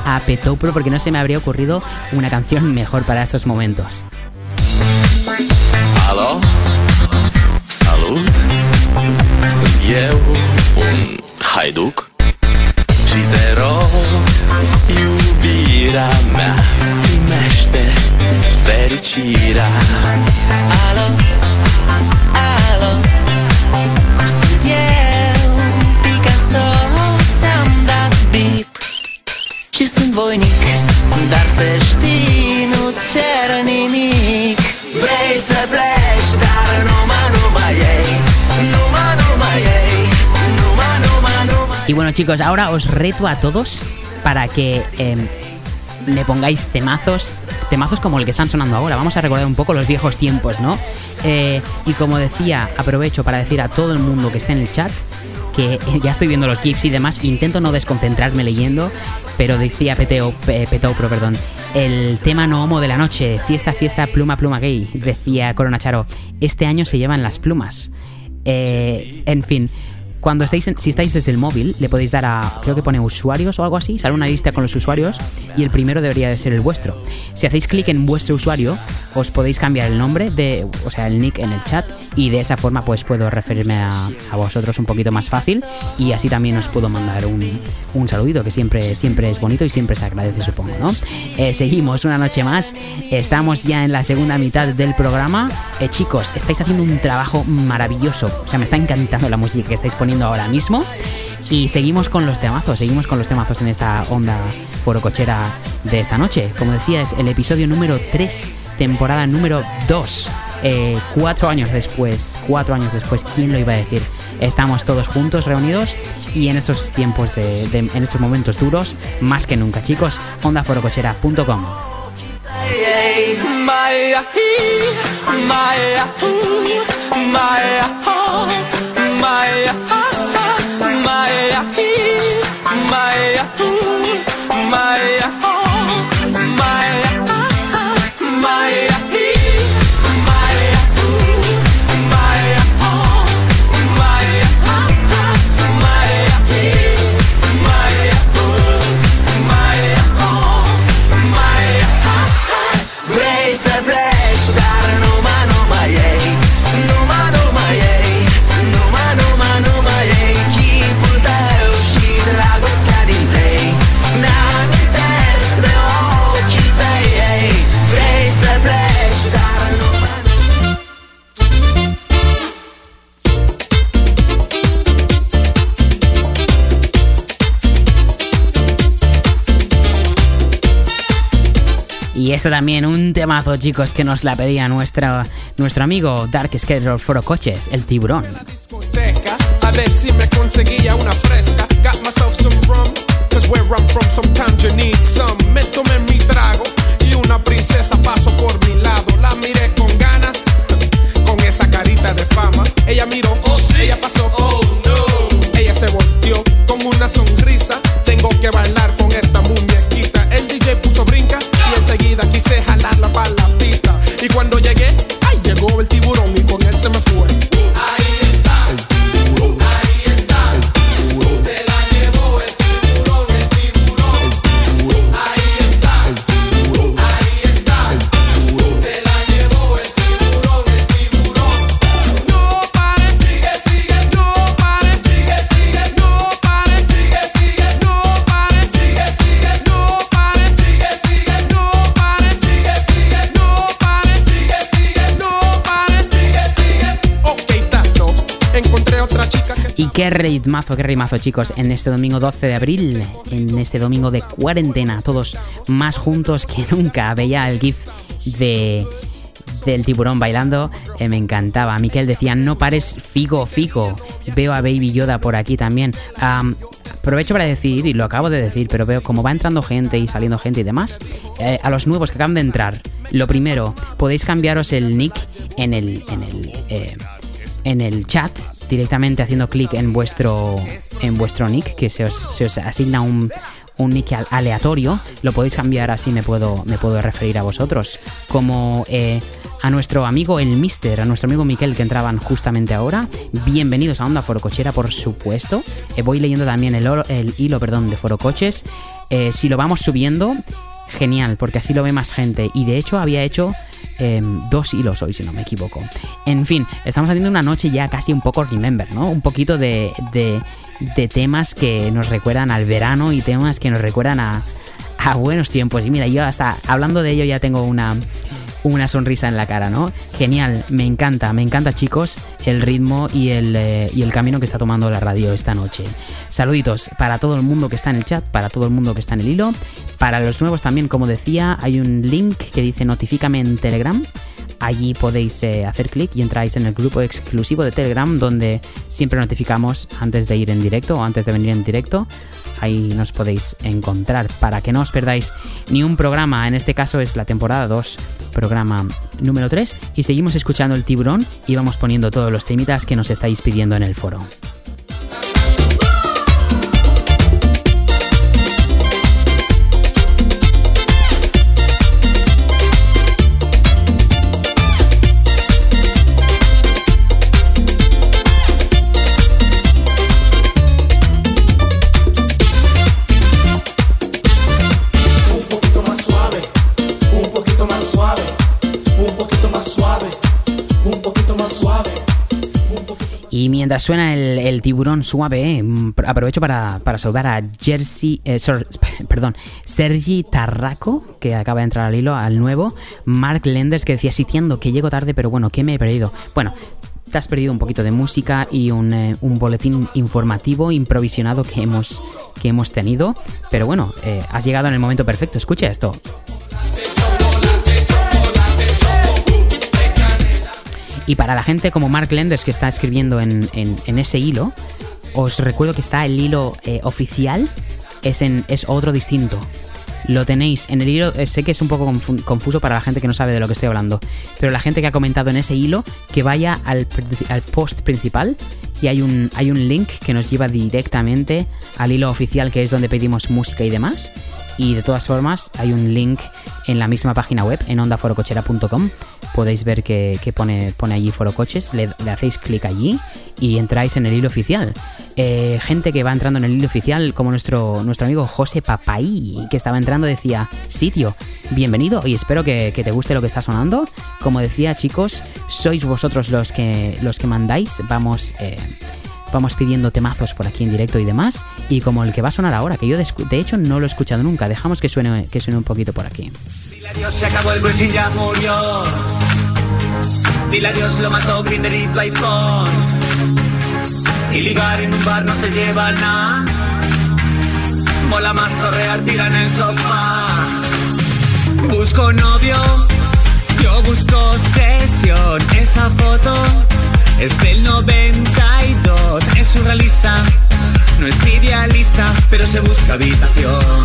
a Petopro porque no se me habría ocurrido una canción mejor para estos momentos. Eu, un haiduc? Y bueno, chicos, ahora os reto a todos para que em, me pongáis temazos, temazos como el que están sonando ahora. Vamos a recordar un poco los viejos tiempos, ¿no? Eh, y como decía, aprovecho para decir a todo el mundo que esté en el chat que ya estoy viendo los GIFs y demás, intento no desconcentrarme leyendo, pero decía Peteo, Pe- Petopro, perdón, el tema no homo de la noche, fiesta, fiesta, pluma, pluma gay, decía Corona Charo, este año se llevan las plumas. Eh, en fin, cuando estáis en- si estáis desde el móvil, le podéis dar a, creo que pone usuarios o algo así, sale una lista con los usuarios y el primero debería de ser el vuestro. Si hacéis clic en vuestro usuario, os podéis cambiar el nombre de, o sea, el nick en el chat y de esa forma pues puedo referirme a, a vosotros un poquito más fácil y así también os puedo mandar un, un saludito que siempre, siempre es bonito y siempre se agradece supongo, ¿no? Eh, seguimos una noche más, estamos ya en la segunda mitad del programa. Eh, chicos, estáis haciendo un trabajo maravilloso, o sea, me está encantando la música que estáis poniendo ahora mismo. Y seguimos con los temazos, seguimos con los temazos en esta onda forocochera de esta noche. Como decía, es el episodio número 3, temporada número 2. Eh, cuatro años después, cuatro años después, ¿quién lo iba a decir? Estamos todos juntos, reunidos, y en estos tiempos de, de- en estos momentos duros, más que nunca, chicos, ondaforocochera.com. my Maya, Maya, my. Y esto también, un temazo, chicos, que nos la pedía nuestra, nuestro amigo Dark Schedule Foro Coches, el tiburón. discoteca A ver si me conseguía una fresca. Got myself some rum Cause where I'm from sometimes you need some. Me tomé mi trago Y una princesa pasó por mi lado. La miré con ganas Con esa carita de fama. Ella miró, oh sí. Ella pasó, oh no. Ella se volteó con una sonrisa. Tengo que bailar qué ritmazo, qué ritmazo, chicos, en este domingo 12 de abril, en este domingo de cuarentena, todos más juntos que nunca. Veía el GIF de del tiburón bailando, eh, me encantaba. Miquel decía, no pares figo, figo. Veo a Baby Yoda por aquí también. Am, aprovecho para decir, y lo acabo de decir, pero veo como va entrando gente y saliendo gente y demás, eh, a los nuevos que acaban de entrar, lo primero, podéis cambiaros el nick en el, en el, eh, en el chat directamente haciendo clic en vuestro en vuestro nick que se os, se os asigna un, un nick al- aleatorio lo podéis cambiar así me puedo me puedo referir a vosotros como eh, a nuestro amigo el Mister, a nuestro amigo Miquel que entraban justamente ahora. Bienvenidos a Onda Forocochera, por supuesto. Eh, voy leyendo también el hilo perdón, de Forocoches. Eh, si lo vamos subiendo, genial, porque así lo ve más gente. Y de hecho había hecho eh, dos hilos hoy, si no me equivoco. En fin, estamos haciendo una noche ya casi un poco remember, ¿no? Un poquito de, de, de temas que nos recuerdan al verano y temas que nos recuerdan a, a buenos tiempos. Y mira, yo hasta hablando de ello ya tengo una, una sonrisa en la cara, ¿no? Genial, me encanta, me encanta chicos el ritmo y el, eh, y el camino que está tomando la radio esta noche. Saluditos para todo el mundo que está en el chat, para todo el mundo que está en el hilo. Para los nuevos también, como decía, hay un link que dice notifícame en Telegram. Allí podéis eh, hacer clic y entráis en el grupo exclusivo de Telegram donde siempre notificamos antes de ir en directo o antes de venir en directo. Ahí nos podéis encontrar para que no os perdáis ni un programa. En este caso es la temporada 2, programa número 3. Y seguimos escuchando el tiburón y vamos poniendo todos los temitas que nos estáis pidiendo en el foro. Mientras suena el, tiburón suave, eh, mm, aprovecho para, saludar a Jersey, eh, perdón, Sergi Tarraco, que acaba de entrar al hilo, al nuevo, Mark Lenders, que decía sitiando que llego tarde, pero bueno, que me he perdido. Bueno, te has perdido un poquito de música y un, eh, un boletín informativo improvisionado que hemos, que hemos tenido, pero bueno, eh, has llegado en el momento perfecto, escucha esto. Y para la gente como Mark Lenders que está escribiendo en, ese hilo, os recuerdo que está el hilo eh, oficial, es, en, es otro distinto. Lo tenéis en el hilo, eh, sé que es un poco confu- confuso para la gente que no sabe de lo que estoy hablando, pero la gente que ha comentado en ese hilo, que vaya al, al post principal y hay un, hay un link que nos lleva directamente al hilo oficial que es donde pedimos música y demás. Y de todas formas, hay un link en la misma página web, en ondaforocochera.com. Podéis ver que, que pone, pone allí Forocoches, le, le hacéis clic allí y entráis en el hilo oficial. Eh, gente que va entrando en el hilo oficial, como nuestro, nuestro amigo José Papaí, que estaba entrando, decía, sitio, bienvenido y espero que, que te guste lo que está sonando. Como decía, chicos, sois vosotros los que, los que mandáis. Vamos... eh, Vamos pidiendo temazos por aquí en directo y demás. Y como el que va a sonar ahora, que yo de, hecho no lo he escuchado nunca. Dejamos que suene, que suene un poquito por aquí. Adiós, se acabó el Virgin, ya murió. Dile adiós, lo mató Grinder y Playphone. Y ligar en un bar no se lleva nada. Mola más torrear, tira en el sofá. Busco novio, yo busco sesión. Esa foto es del 92. Es surrealista, no es idealista, pero se busca habitación.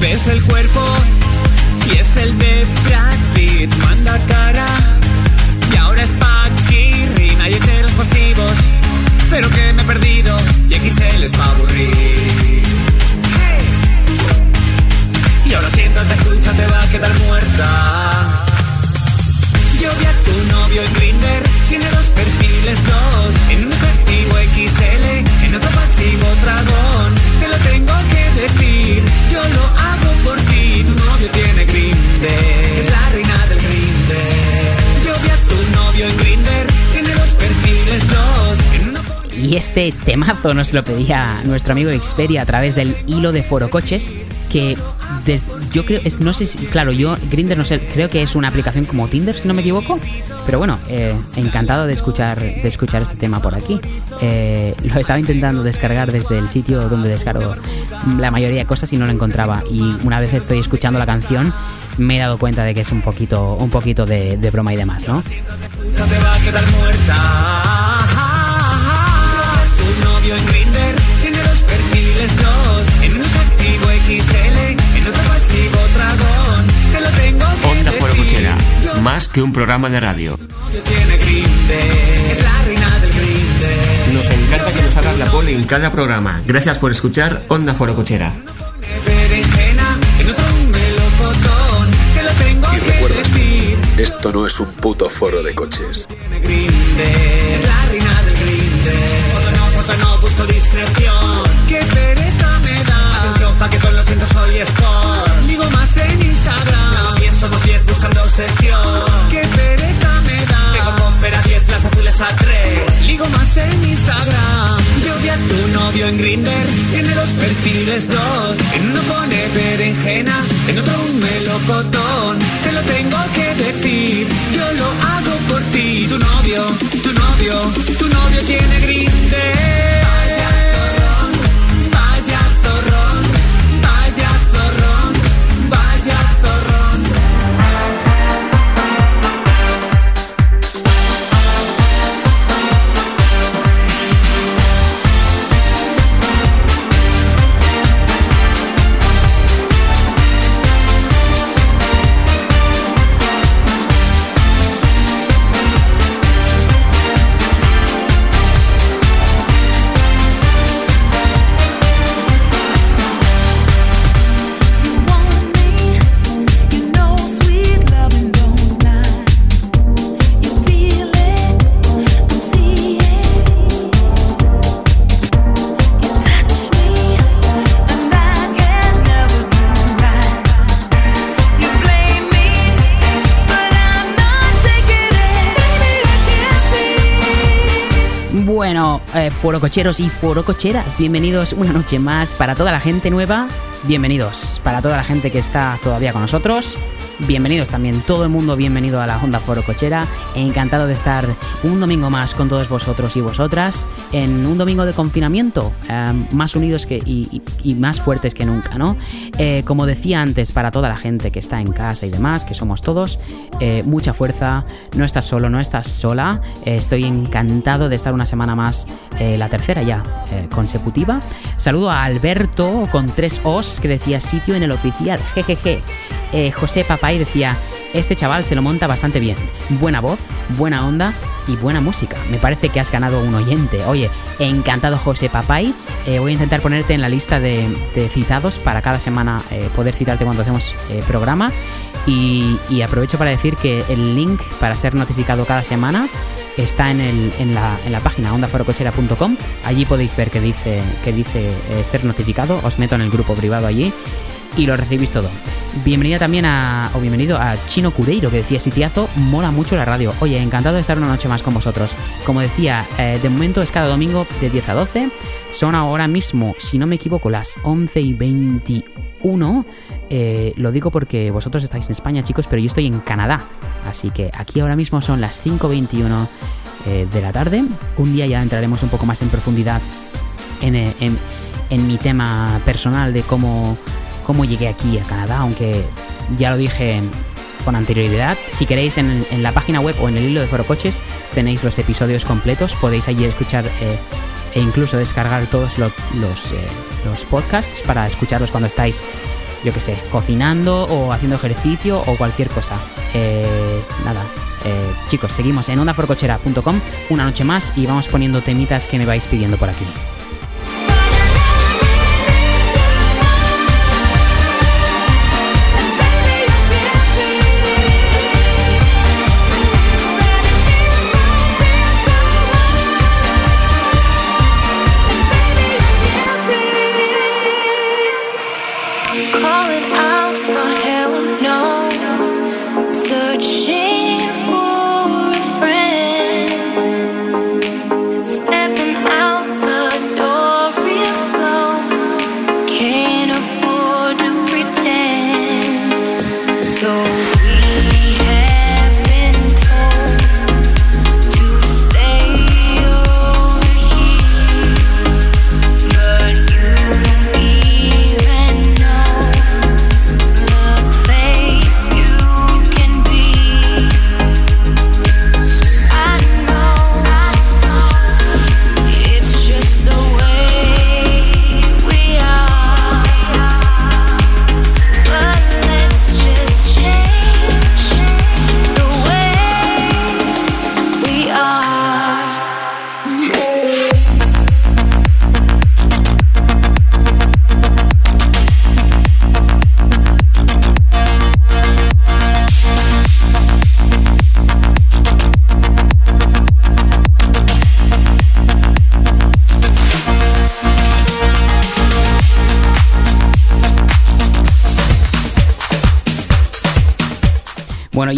Ves el cuerpo y es el de Brad Pitt. Manda cara y ahora es Paquirrin. Hay heteros pasivos, pero que me he perdido y XL es pa' aburrir. Y ahora siéntate, escucha, te va a quedar muerta. Yo vi a tu novio en Grinder, tiene dos perfiles, dos. En uno es activo XL, en otro pasivo dragón. Te lo tengo que decir, yo lo hago por ti. Tu novio tiene Grinder, es la reina del Grinder. Yo a tu novio en Grinder, tiene dos perfiles, dos. Y este temazo nos lo pedía nuestro amigo Xperia a través del hilo de Forocoches. Que yo creo, no sé si, claro, yo, Grinder, no sé, creo que es una aplicación como Tinder, si no me equivoco. Pero bueno, eh, encantado de escuchar, de escuchar este tema por aquí. Eh, lo estaba intentando descargar desde el sitio donde descargo la mayoría de cosas y no lo encontraba. Y una vez estoy escuchando la canción, me he dado cuenta de que es un poquito, un poquito de, broma y demás, ¿no? en Grinder tiene dos perfiles, dos. En es activo XL, más que un programa de radio. Nos encanta que nos hagas la pole en cada programa. Gracias por escuchar Onda Foro Cochera. Y recuerda, esto no es un puto foro de coches. Grinde, es la reina del grinde. Foto no, foto no, busco discreción. Qué pereza me da. Atención, pa' que con lo siento soy score. Digo más en Instagram. Somos 10 buscando sesión. Qué pereza me da. Tengo pomper a 10, las azules a 3. Digo más en Instagram. Yo vi a tu novio en Grindr. Tiene dos perfiles, dos. En uno pone berenjena, en otro un melocotón. Te lo tengo que decir. Yo lo hago por ti. Tu novio, tu novio, tu novio tiene Grindr. Bueno, eh, forococheros y forococheras, bienvenidos una noche más para toda la gente nueva. Bienvenidos para toda la gente que está todavía con nosotros. Bienvenidos también todo el mundo, bienvenido a la Honda Foro Cochera. Encantado de estar un domingo más con todos vosotros y vosotras en un domingo de confinamiento, eh, más unidos que, y, más fuertes que nunca, ¿no? Eh, como decía antes, para toda la gente que está en casa y demás, que somos todos, eh, mucha fuerza, no estás solo, no estás sola. Eh, estoy encantado de estar una semana más, la tercera ya consecutiva. Saludo a Alberto con tres O's que decía sitio en el oficial, jejeje. Eh, José Papay decía, este chaval se lo monta bastante bien. Buena voz, buena onda y buena música. Me parece que has ganado un oyente. Oye, encantado José Papay. Eh, voy a intentar ponerte en la lista de, de citados para cada semana eh, poder citarte cuando hacemos programa. Y, y aprovecho para decir que el link para ser notificado cada semana está en, la, página ondaforocochera.com. Allí podéis ver que dice, que dice ser notificado. Os meto en el grupo privado allí y lo recibís todo. Bienvenida también a, o bienvenido a Chino Cureiro, que decía Sitiazo, mola mucho la radio. Oye, encantado de estar una noche más con vosotros. Como decía, eh, de momento es cada domingo de 10 a 12. Son ahora mismo, si no me equivoco, las 11 y 21. Eh, lo digo porque vosotros estáis en España, chicos, pero yo estoy en Canadá. Así que aquí ahora mismo son las 5.21 eh, de la tarde. Un día ya entraremos un poco más en profundidad en, eh, en- en mi tema personal de cómo, cómo llegué aquí a Canadá, aunque ya lo dije con anterioridad. Si queréis en, la página web o en el hilo de Foro Coches tenéis los episodios completos, podéis allí escuchar eh, e incluso descargar todos lo- los, eh, los podcasts para escucharlos cuando estáis, yo que sé, cocinando o haciendo ejercicio o cualquier cosa. Eh, nada, chicos, seguimos en ondaforcochera.com una noche más y vamos poniendo temitas que me vais pidiendo por aquí.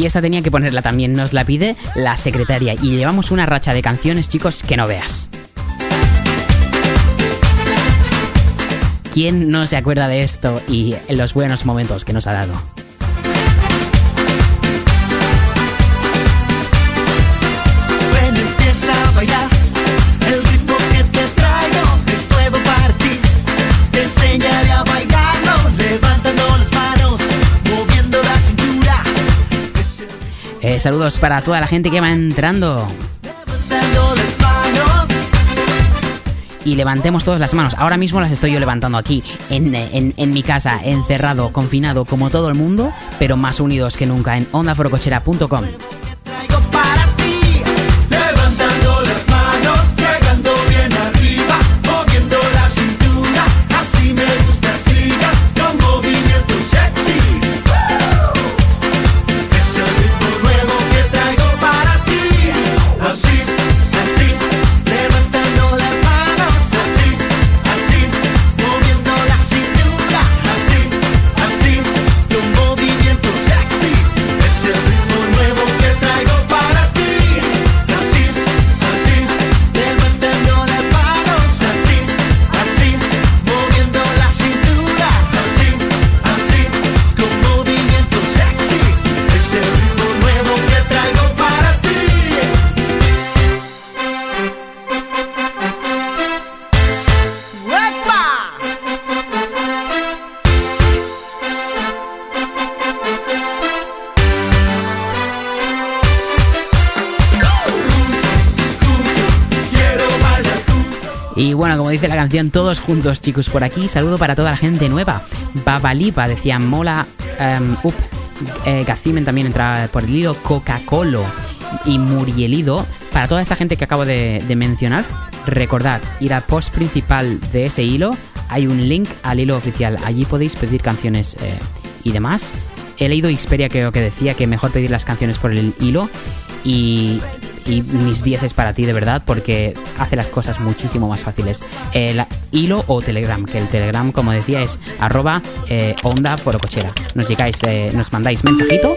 Esta tenía que ponerla también, nos la pide la secretaria. Y llevamos una racha de canciones, chicos, que no veas. ¿Quién no se acuerda de esto y los buenos momentos que nos ha dado? Saludos para toda la gente que va entrando. y levantemos todas las manos. Ahora mismo las estoy yo levantando aquí, en, en- en mi casa, encerrado, confinado, como todo el mundo, pero más unidos que nunca en ondaforocochera.com. canción, todos juntos, chicos, por aquí. Saludo para toda la gente nueva. Babalipa decía mola. em, up. Eh, Gacimen también entra por el hilo. Coca-Cola y Murielido. Para toda esta gente que acabo de, mencionar, recordad, ir al post principal de ese hilo. Hay un link al hilo oficial. Allí podéis pedir canciones eh, y demás. He leído Xperia creo que decía que mejor pedir las canciones por el hilo. Y, y mis 10 es para ti de verdad porque hace las cosas muchísimo más fáciles. El hilo o Telegram, que el Telegram, como decía, es arroba eh. Nos llegáis, eh, nos mandáis mensajito.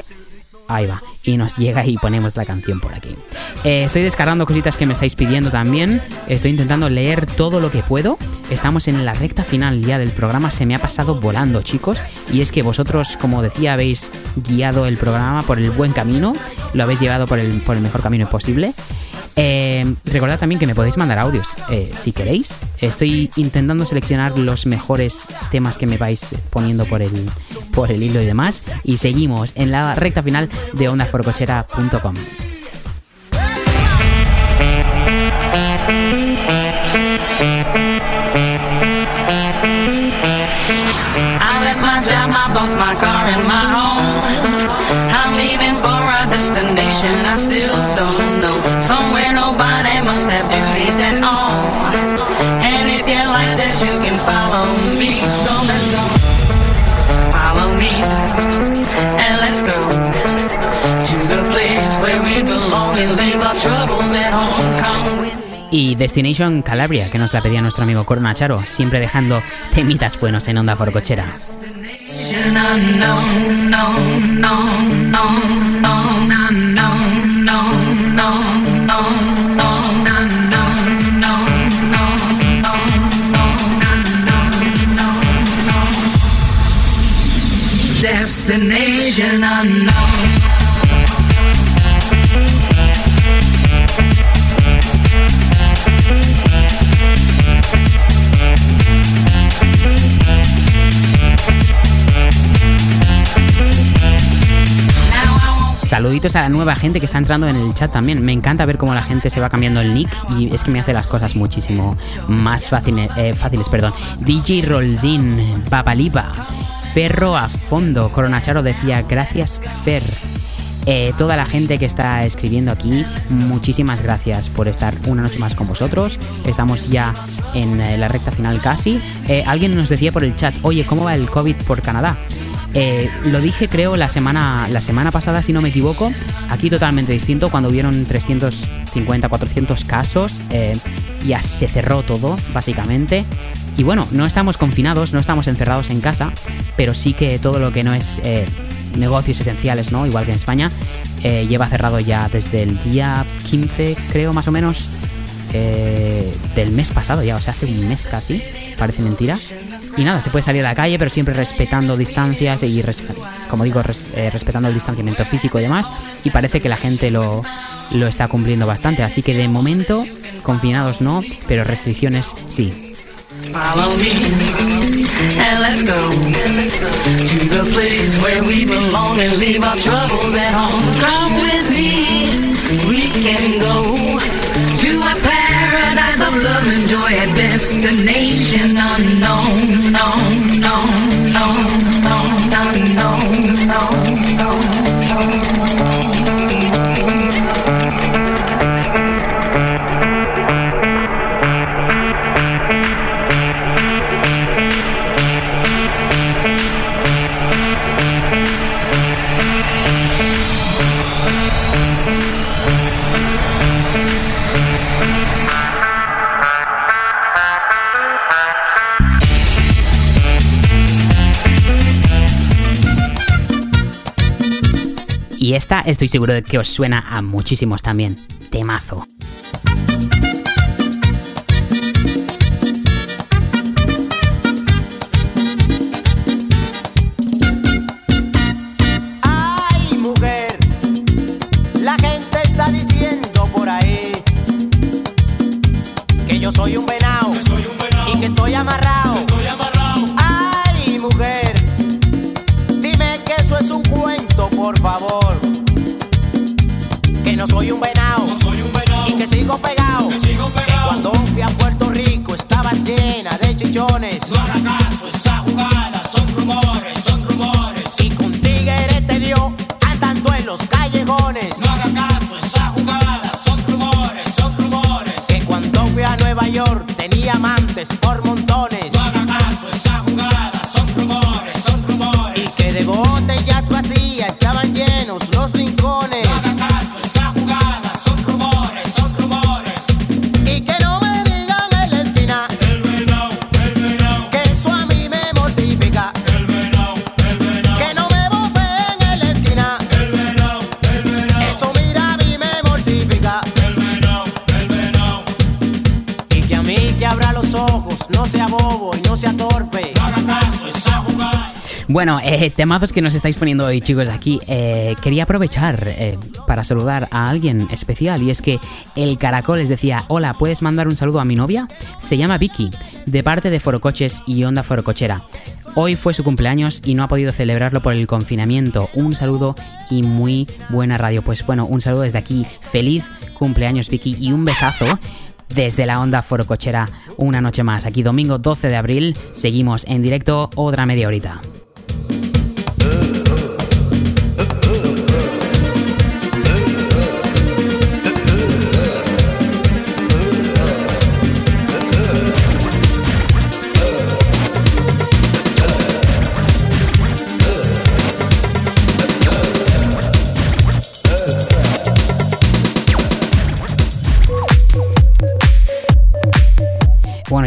Ahí va. Y nos llega y ponemos la canción por aquí. Eh, estoy descargando cositas que me estáis pidiendo también. Estoy intentando leer todo lo que puedo. Estamos en la recta final ya del programa. Se me ha pasado volando, chicos. Y es que vosotros, como decía, habéis guiado el programa por el buen camino. Lo habéis llevado por el, por el mejor camino posible. Eh, recordad también que me podéis mandar audios eh, si queréis. Estoy intentando seleccionar los mejores temas que me vais poniendo por el, por el hilo y demás. Y seguimos en la recta final de ondaforcochera.com. I Destination Calabria, que nos la pedía nuestro amigo Corona Charo, siempre dejando temitas buenos en Onda Forcochera. Destination Saluditos a la nueva gente que está entrando en el chat también. Me encanta ver cómo la gente se va cambiando el nick y es que me hace las cosas muchísimo más fáciles. eh, fáciles perdón. DJ Roldín, Papalipa, Ferro a fondo. Coronacharo decía gracias Fer. Eh, toda la gente que está escribiendo aquí, muchísimas gracias por estar una noche más con vosotros. Estamos ya en eh, la recta final casi. Alguien nos decía por el chat, oye, ¿cómo va el COVID por Canadá? Eh, lo dije creo la semana, la semana pasada, si no me equivoco. Aquí totalmente distinto, cuando hubieron 350, 400 casos, eh, ya se cerró todo, básicamente. Y bueno, no estamos confinados, no estamos encerrados en casa, pero sí que todo lo que no es eh, negocios esenciales, ¿no? Igual que en España. Eh, lleva cerrado ya desde el día 15, creo más o menos, eh, del mes pasado ya, o sea, hace un mes casi, parece mentira. Y nada, se puede salir a la calle, pero siempre respetando distancias y, como digo, eh, respetando el distanciamiento físico y demás. Y parece que la gente lo, lo está cumpliendo bastante. Así que de momento, confinados no, pero restricciones sí. Follow me and let's go to the place where we belong and leave our troubles at home. Come we can go paradise of love and joy, a destination unknown, known, known, known, known, known, known, known, Y esta estoy seguro de que os suena a muchísimos también. Temazo. Por montones. No haga caso, Bueno, eh, temazos que nos estáis poniendo hoy, chicos, aquí. Eh, quería aprovechar eh, para saludar a alguien especial. Y es que el caracol les decía: Hola, ¿puedes mandar un saludo a mi novia? Se llama Vicky, de parte de Forocoches y Onda Forocochera. Hoy fue su cumpleaños y no ha podido celebrarlo por el confinamiento. Un saludo y muy buena radio. Pues bueno, un saludo desde aquí. Feliz cumpleaños, Vicky, y un besazo desde la onda forocochera una noche más. Aquí domingo 12 de abril seguimos en directo otra media horita.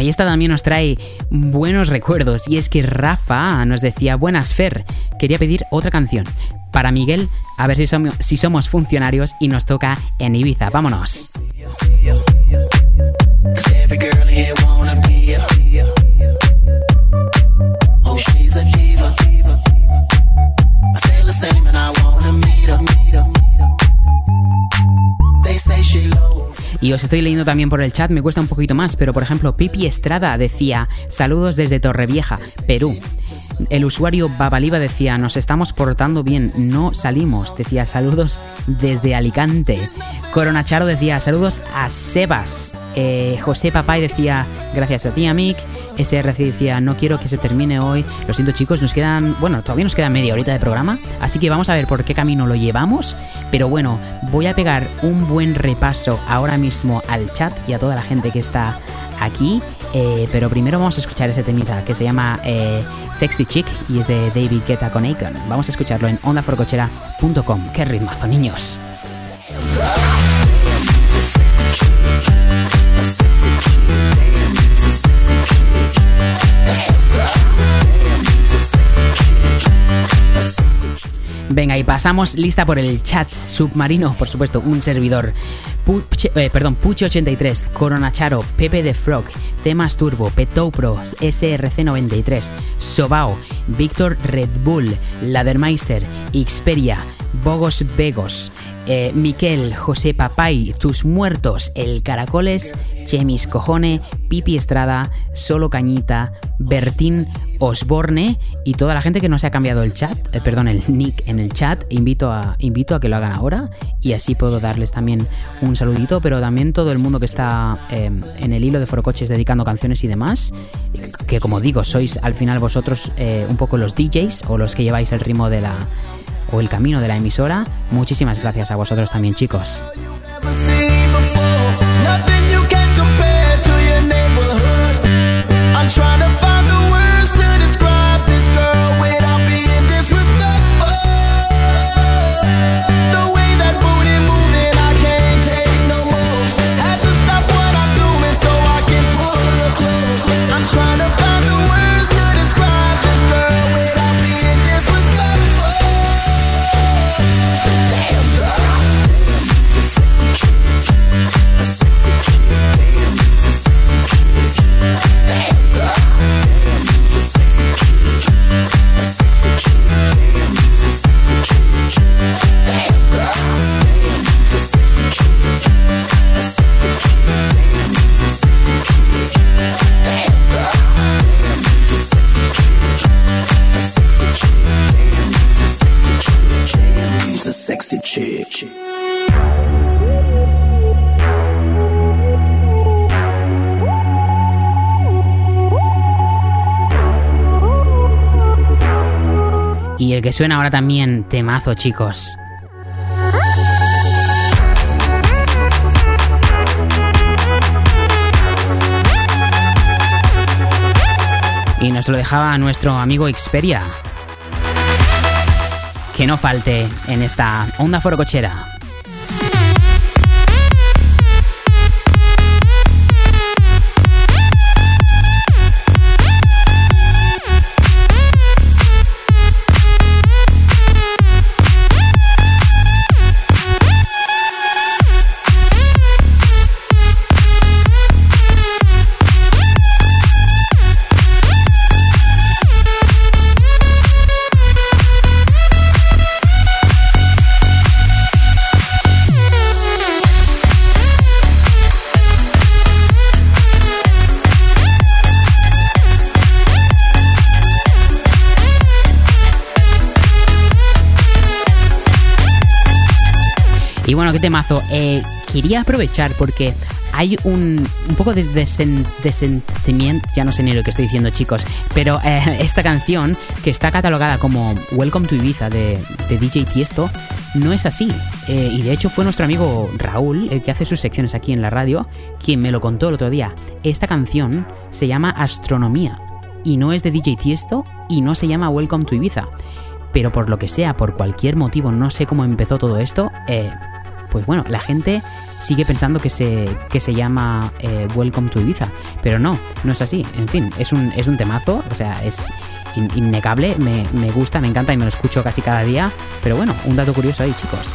Y esta también nos trae buenos recuerdos. Y es que Rafa nos decía, buenas Fer, quería pedir otra canción. Para Miguel, a ver si somos, si somos funcionarios y nos toca en Ibiza. Vámonos. Y os estoy leyendo también por el chat, me cuesta un poquito más, pero por ejemplo, Pipi Estrada decía, saludos desde Torrevieja, Perú. El usuario Babaliba decía, nos estamos portando bien, no salimos. Decía, saludos desde Alicante. Corona Charo decía, saludos a Sebas. Eh, José Papay decía, gracias a ti, Amic. SRC decía, no quiero que se termine hoy. Lo siento chicos, nos quedan, bueno, todavía nos queda media horita de programa, así que vamos a ver por qué camino lo llevamos. Pero bueno, voy a pegar un buen repaso ahora mismo al chat y a toda la gente que está aquí. eh, pero primero vamos a escuchar ese temita que se llama eh, Sexy Chick y es de David Guetta con Akon. Vamos a escucharlo en ondaforcochera.com. ¡Qué ritmazo, niños! Venga, y pasamos lista por el chat submarino, por supuesto, un servidor. Puche- eh, perdón, Puche83, Coronacharo, Pepe de Frog, Temas Turbo, Petopro, SRC93, Sobao, Víctor Red Bull, Ladermeister, Xperia, Bogos Vegos, eh, Miquel, José Papay, Tus Muertos, El Caracoles, Chemis Cojone, Pipi Estrada, Solo Cañita, Bertín Osborne y toda la gente que no se ha cambiado el chat, eh, perdón, el nick en el chat, invito a, invito a que lo hagan ahora y así puedo darles también un saludito, pero también todo el mundo que está eh, en el hilo de Forocoches dedicando canciones y demás, que como digo, sois al final vosotros un poco los DJs o los que lleváis el ritmo de la o el camino de la emisora. Muchísimas gracias a vosotros también, chicos. Suena ahora también, temazo, chicos. Y nos lo dejaba nuestro amigo Xperia. Que no falte en esta onda forocochera. Y temazo. Eh, quería aprovechar porque hay un, un poco de, desen- de sentimiento, ya no sé ni lo que estoy diciendo chicos, pero eh, esta canción que está catalogada como Welcome to Ibiza de, de DJ Tiesto, no es así. Eh, y de hecho fue nuestro amigo Raúl, el que hace sus secciones aquí en la radio, quien me lo contó el otro día. Esta canción se llama Astronomía y no es de DJ Tiesto y no se llama Welcome to Ibiza. Pero por lo que sea, por cualquier motivo, no sé cómo empezó todo esto, eh, pues bueno, la gente sigue pensando que se, que se llama eh, Welcome to Ibiza. Pero no, no es así. En fin, es un, es un temazo, o sea, es in- innegable, me, me gusta, me encanta y me lo escucho casi cada día. Pero bueno, un dato curioso ahí, chicos.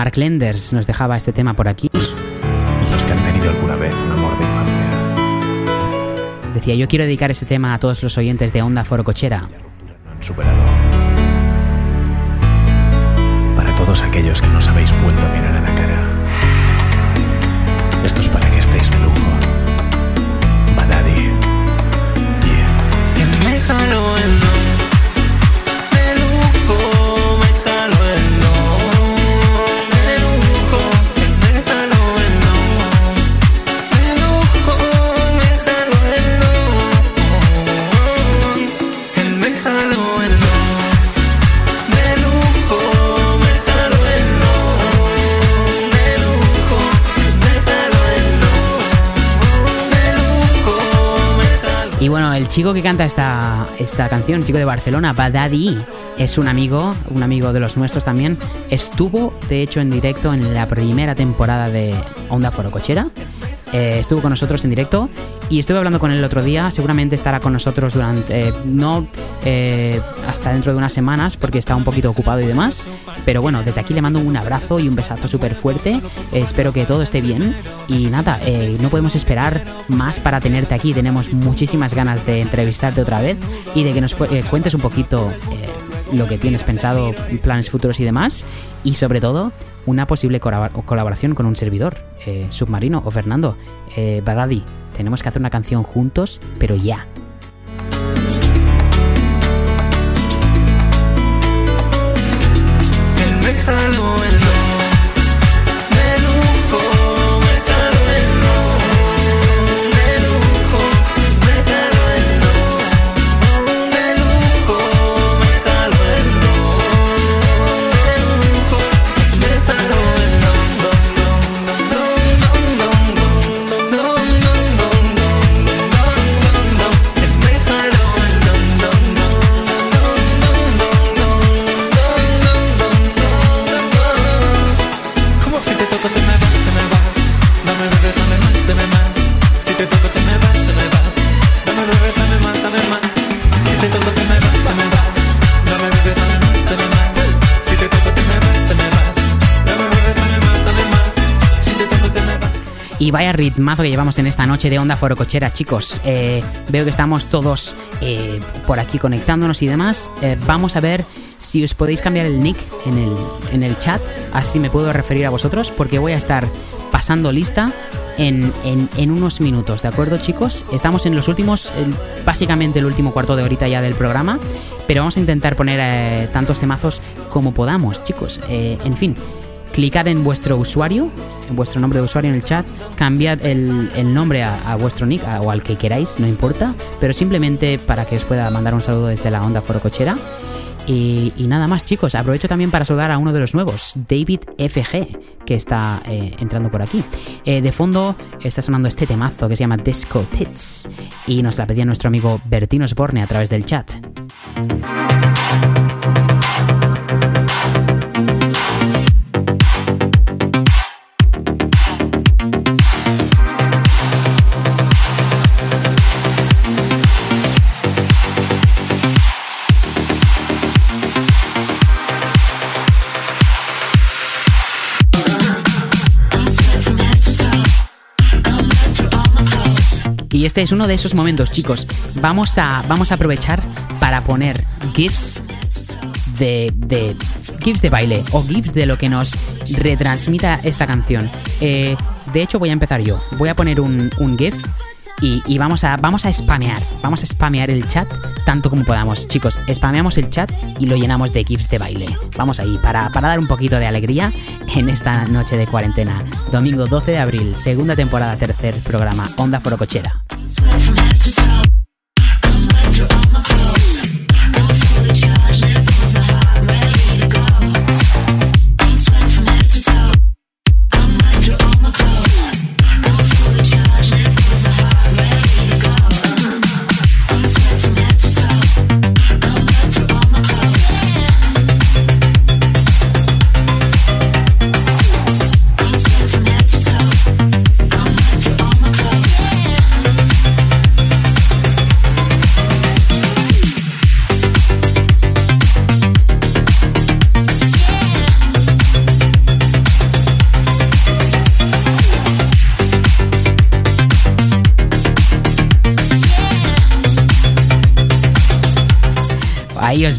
Mark Lenders nos dejaba este tema por aquí. Los que han tenido alguna vez un amor de infancia. Decía, yo quiero dedicar este tema a todos los oyentes de Onda Forocochera. no han superado aún. Para todos aquellos que nos habéis vuelto a mirar a la cara. Chico que canta esta, esta canción, chico de Barcelona, Badadi, es un amigo, un amigo de los nuestros también. Estuvo, de hecho, en directo en la primera temporada de Onda Foro Cochera. Eh, estuvo con nosotros en directo y estuve hablando con él el otro día. Seguramente estará con nosotros durante, eh, no eh, hasta dentro de unas semanas porque está un poquito ocupado y demás. Pero bueno, desde aquí le mando un abrazo y un besazo súper fuerte. Espero que todo esté bien. Y nada, eh, no podemos esperar más para tenerte aquí. Tenemos muchísimas ganas de entrevistarte otra vez y de que nos eh, cuentes un poquito eh, lo que tienes pensado, planes futuros y demás. Y sobre todo, una posible colabor- colaboración con un servidor, Submarino o Fernando. Badadi, tenemos que hacer una canción juntos, pero ya. Vaya ritmazo que llevamos en esta noche de Onda Foro Cochera, chicos. Eh, veo que estamos todos eh, por aquí conectándonos y demás. Eh, vamos a ver si os podéis cambiar el nick en el, en el chat, así me puedo referir a vosotros, porque voy a estar pasando lista en, en- unos minutos, ¿de acuerdo, chicos? Estamos en los últimos, básicamente el último cuarto de horita ya del programa, pero vamos a intentar poner tantos temazos como podamos, chicos. En fin, clicad en vuestro usuario, en vuestro nombre de usuario en el chat, cambiad el, el nombre a, vuestro nick o al que queráis, no importa, pero simplemente para que os pueda mandar un saludo desde la onda foro cochera. Y, y nada más, chicos. Aprovecho también para saludar a uno de los nuevos, David FG, que está eh, entrando por aquí. Eh, de fondo está sonando este temazo que se llama Disco Tits. Y nos la pedía nuestro amigo Bertino Sborne a través del chat. Este es uno de esos momentos, chicos. Vamos a, vamos a aprovechar para poner GIFs de, de GIFs de baile o GIFs de lo que nos retransmita esta canción. Eh, de hecho, voy a empezar yo. Voy a poner un, GIF y, y vamos, a, vamos a spamear. Vamos a spamear el chat tanto como podamos. Chicos, spameamos el chat y lo llenamos de GIFs de baile. Vamos ahí, para, para dar un poquito de alegría en esta noche de cuarentena. Domingo 12 de abril, segunda temporada, tercer programa, Onda Forocochera. Ahí os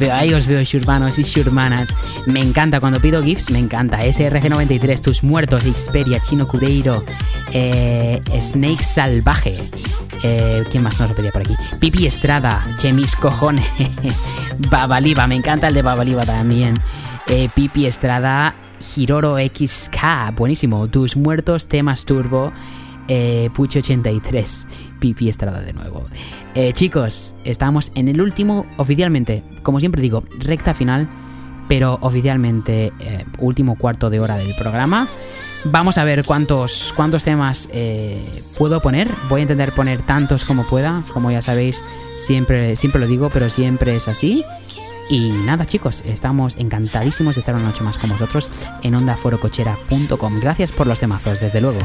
veo, ahí os veo, shurmanos y shurmanas. Me encanta cuando pido GIFs, me encanta. SRG93, Tus Muertos, Xperia, Chino Cudeiro, eh, Snake Salvaje. Eh, ¿Quién más nos lo pedía por aquí? Pipi Estrada, Chemis Cojones, Babaliba, me encanta el de Babaliba también. Eh, Pipi Estrada, Hiroro XK, buenísimo. Tus Muertos, Temas Turbo. Eh, Pucho83, Pipi Estrada de nuevo. Eh, chicos, estamos en el último, oficialmente, como siempre digo, recta final, pero oficialmente eh, último cuarto de hora del programa. Vamos a ver cuántos, cuántos temas eh, puedo poner. Voy a intentar poner tantos como pueda. Como ya sabéis, siempre, siempre lo digo, pero siempre es así. Y nada, chicos, estamos encantadísimos de estar una noche más con vosotros en ondaforocochera.com. Gracias por los temazos, desde luego.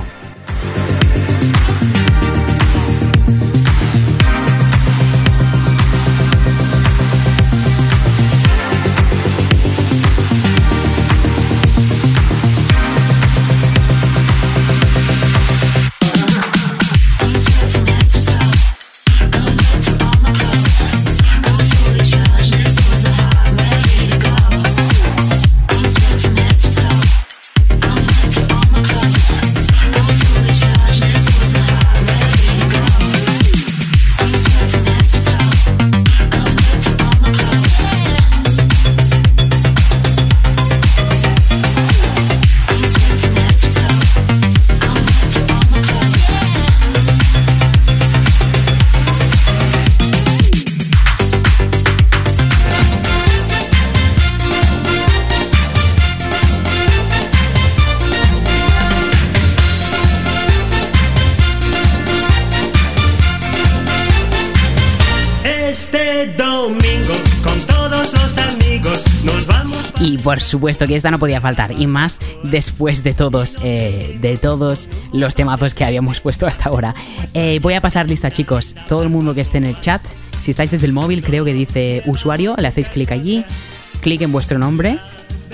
Supuesto que esta no podía faltar, y más después de todos, eh, de todos los temazos que habíamos puesto hasta ahora. Eh, voy a pasar lista, chicos. Todo el mundo que esté en el chat, si estáis desde el móvil, creo que dice usuario, le hacéis clic allí, clic en vuestro nombre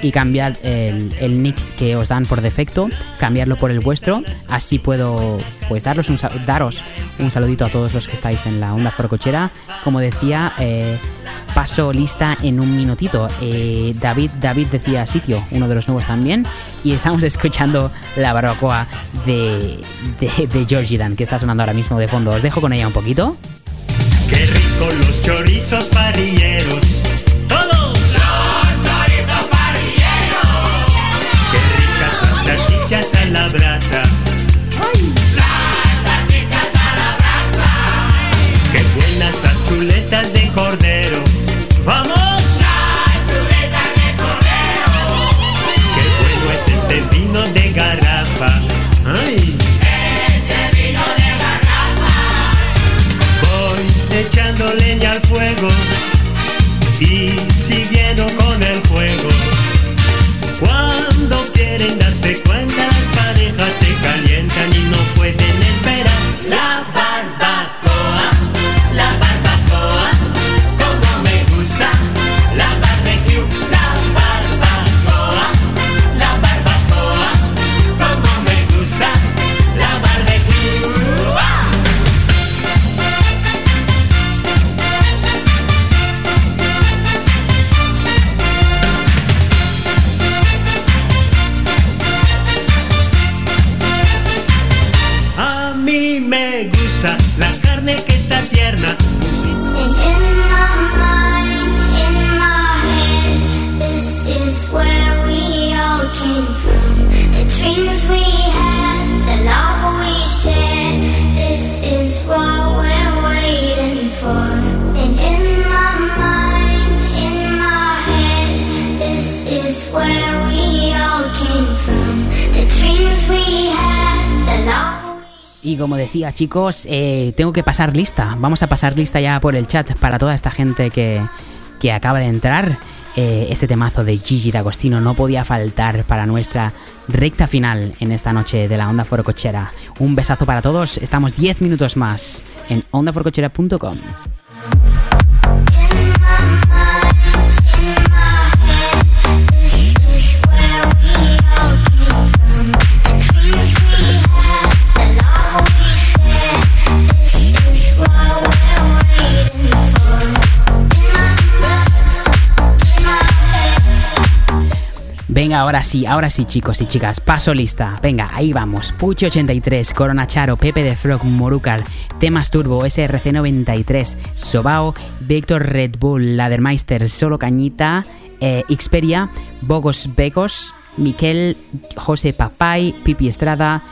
y cambiad el, nick que os dan por defecto, cambiarlo por el vuestro. Así puedo pues daros un, daros un saludito a todos los que estáis en la onda forcochera. Como decía, eh, paso lista en un minutito. Eh, David, David decía sitio, uno de los nuevos también. Y estamos escuchando la barbacoa de, de, de Georgie Dan, que está sonando ahora mismo de fondo. Os dejo con ella un poquito. Qué rico los chorizos parrilleros. Todos. Los chorizos parrilleros. Qué ricas las a la brasa. Chicos, eh, tengo que pasar lista. Vamos a pasar lista ya por el chat para toda esta gente que, que acaba de entrar. Eh, este temazo de Gigi D'Agostino no podía faltar para nuestra recta final en esta noche de la Onda Forocochera. Un besazo para todos. Estamos 10 minutos más en ondaforcochera.com. Ahora sí, ahora sí, chicos y chicas, paso lista. Venga, ahí vamos. Puchi83, Corona Charo, Pepe de Frog, Morucal, Temas Turbo, SRC93, Sobao, Víctor Red Bull, Ladermeister, Solo Cañita, eh, Xperia, Bogos Becos, Miquel, José Papay, Pipi Estrada,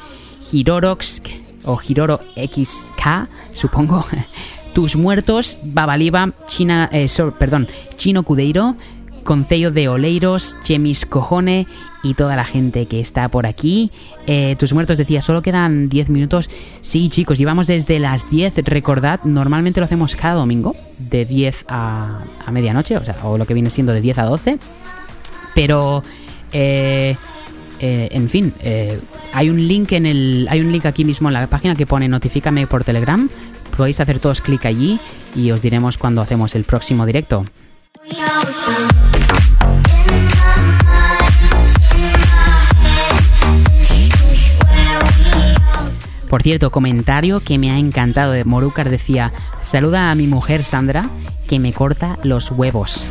Girorox o Giroro XK, supongo. Tus muertos, Babaliba, China, eh, perdón, Chino Cudeiro, Concello de Oleiros, Chemis Cojone y toda la gente que está por aquí. Eh, tus muertos decía, solo quedan 10 minutos. Sí, chicos, llevamos desde las 10. Recordad, normalmente lo hacemos cada domingo, de 10 a, a medianoche, o sea, o lo que viene siendo de 10 a 12. Pero, eh, eh, en fin, eh, hay un link en el, hay un link aquí mismo en la página que pone notifícame por Telegram. Podéis hacer todos clic allí y os diremos cuando hacemos el próximo directo. Por cierto, comentario que me ha encantado de Morucar decía, saluda a mi mujer Sandra que me corta los huevos.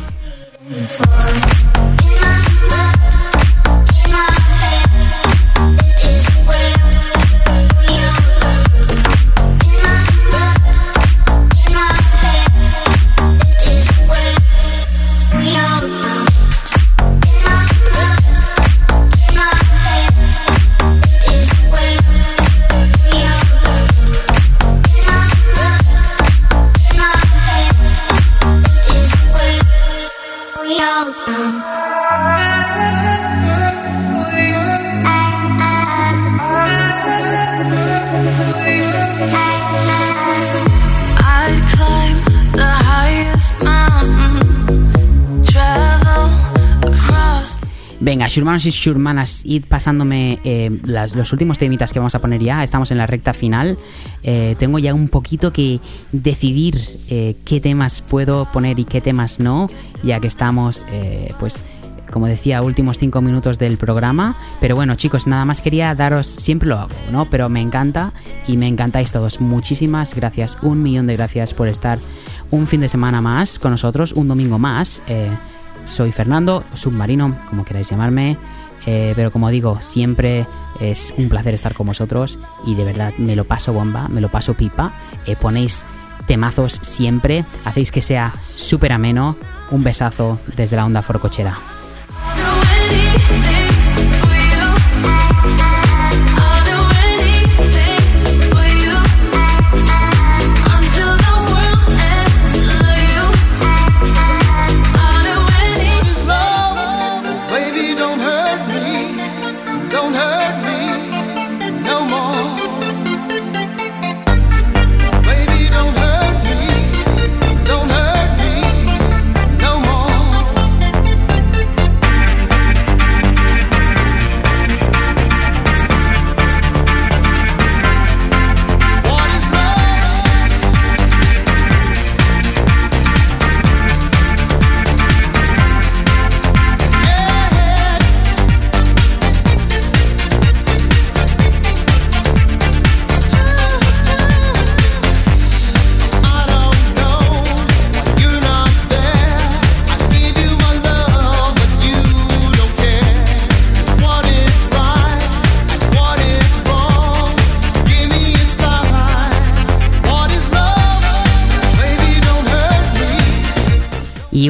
Shurmanos y Shurmanas, id pasándome eh, las- los últimos temitas que vamos a poner ya. Estamos en la recta final. Eh, tengo ya un poquito que decidir eh, qué temas puedo poner y qué temas no, ya que estamos, eh, pues, como decía, últimos cinco minutos del programa. Pero bueno, chicos, nada más quería daros, siempre lo hago, ¿no? Pero me encanta y me encantáis todos. Muchísimas gracias, un millón de gracias por estar un fin de semana más con nosotros, un domingo más. Eh, soy Fernando, submarino, como queráis llamarme. eh, pero como digo, siempre es un placer estar con vosotros y de verdad me lo paso bomba, me lo paso pipa. eh, ponéis temazos siempre, hacéis que sea súper ameno. Un besazo desde la onda forcochera.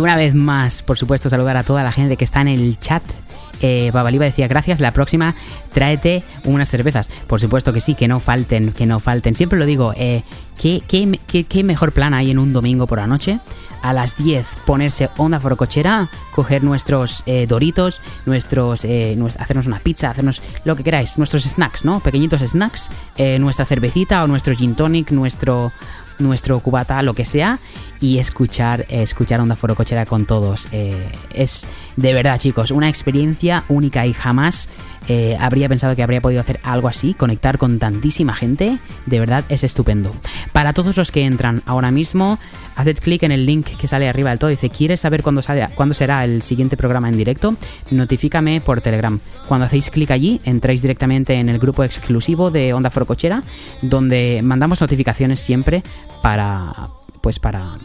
Una vez más, por supuesto, saludar a toda la gente que está en el chat. Eh, Babaliba decía, gracias, la próxima tráete unas cervezas. Por supuesto que sí, que no falten, que no falten. Siempre lo digo, eh, ¿qué, qué, qué- mejor plan hay en un domingo por la noche? A las 10 ponerse onda forocochera, coger nuestros eh, doritos, nuestros, eh, hacernos una pizza, hacernos lo que queráis, nuestros snacks, ¿no? Pequeñitos snacks, eh, nuestra cervecita o nuestro gin tonic, nuestro nuestro cubata, lo que sea, y escuchar, eh, escuchar Onda Foro Cochera con todos. Eh, es de verdad, chicos, una experiencia única y jamás eh, habría pensado que habría podido hacer algo así, conectar con tantísima gente. De verdad, es estupendo. Para todos los que entran ahora mismo, haced clic en el link que sale arriba del todo. Dice, ¿quieres saber cuándo, sale, cuándo será el siguiente programa en directo? Notifícame por Telegram. Cuando hacéis clic allí, entráis directamente en el grupo exclusivo de Onda Forocochera, donde mandamos notificaciones siempre para. Pues para.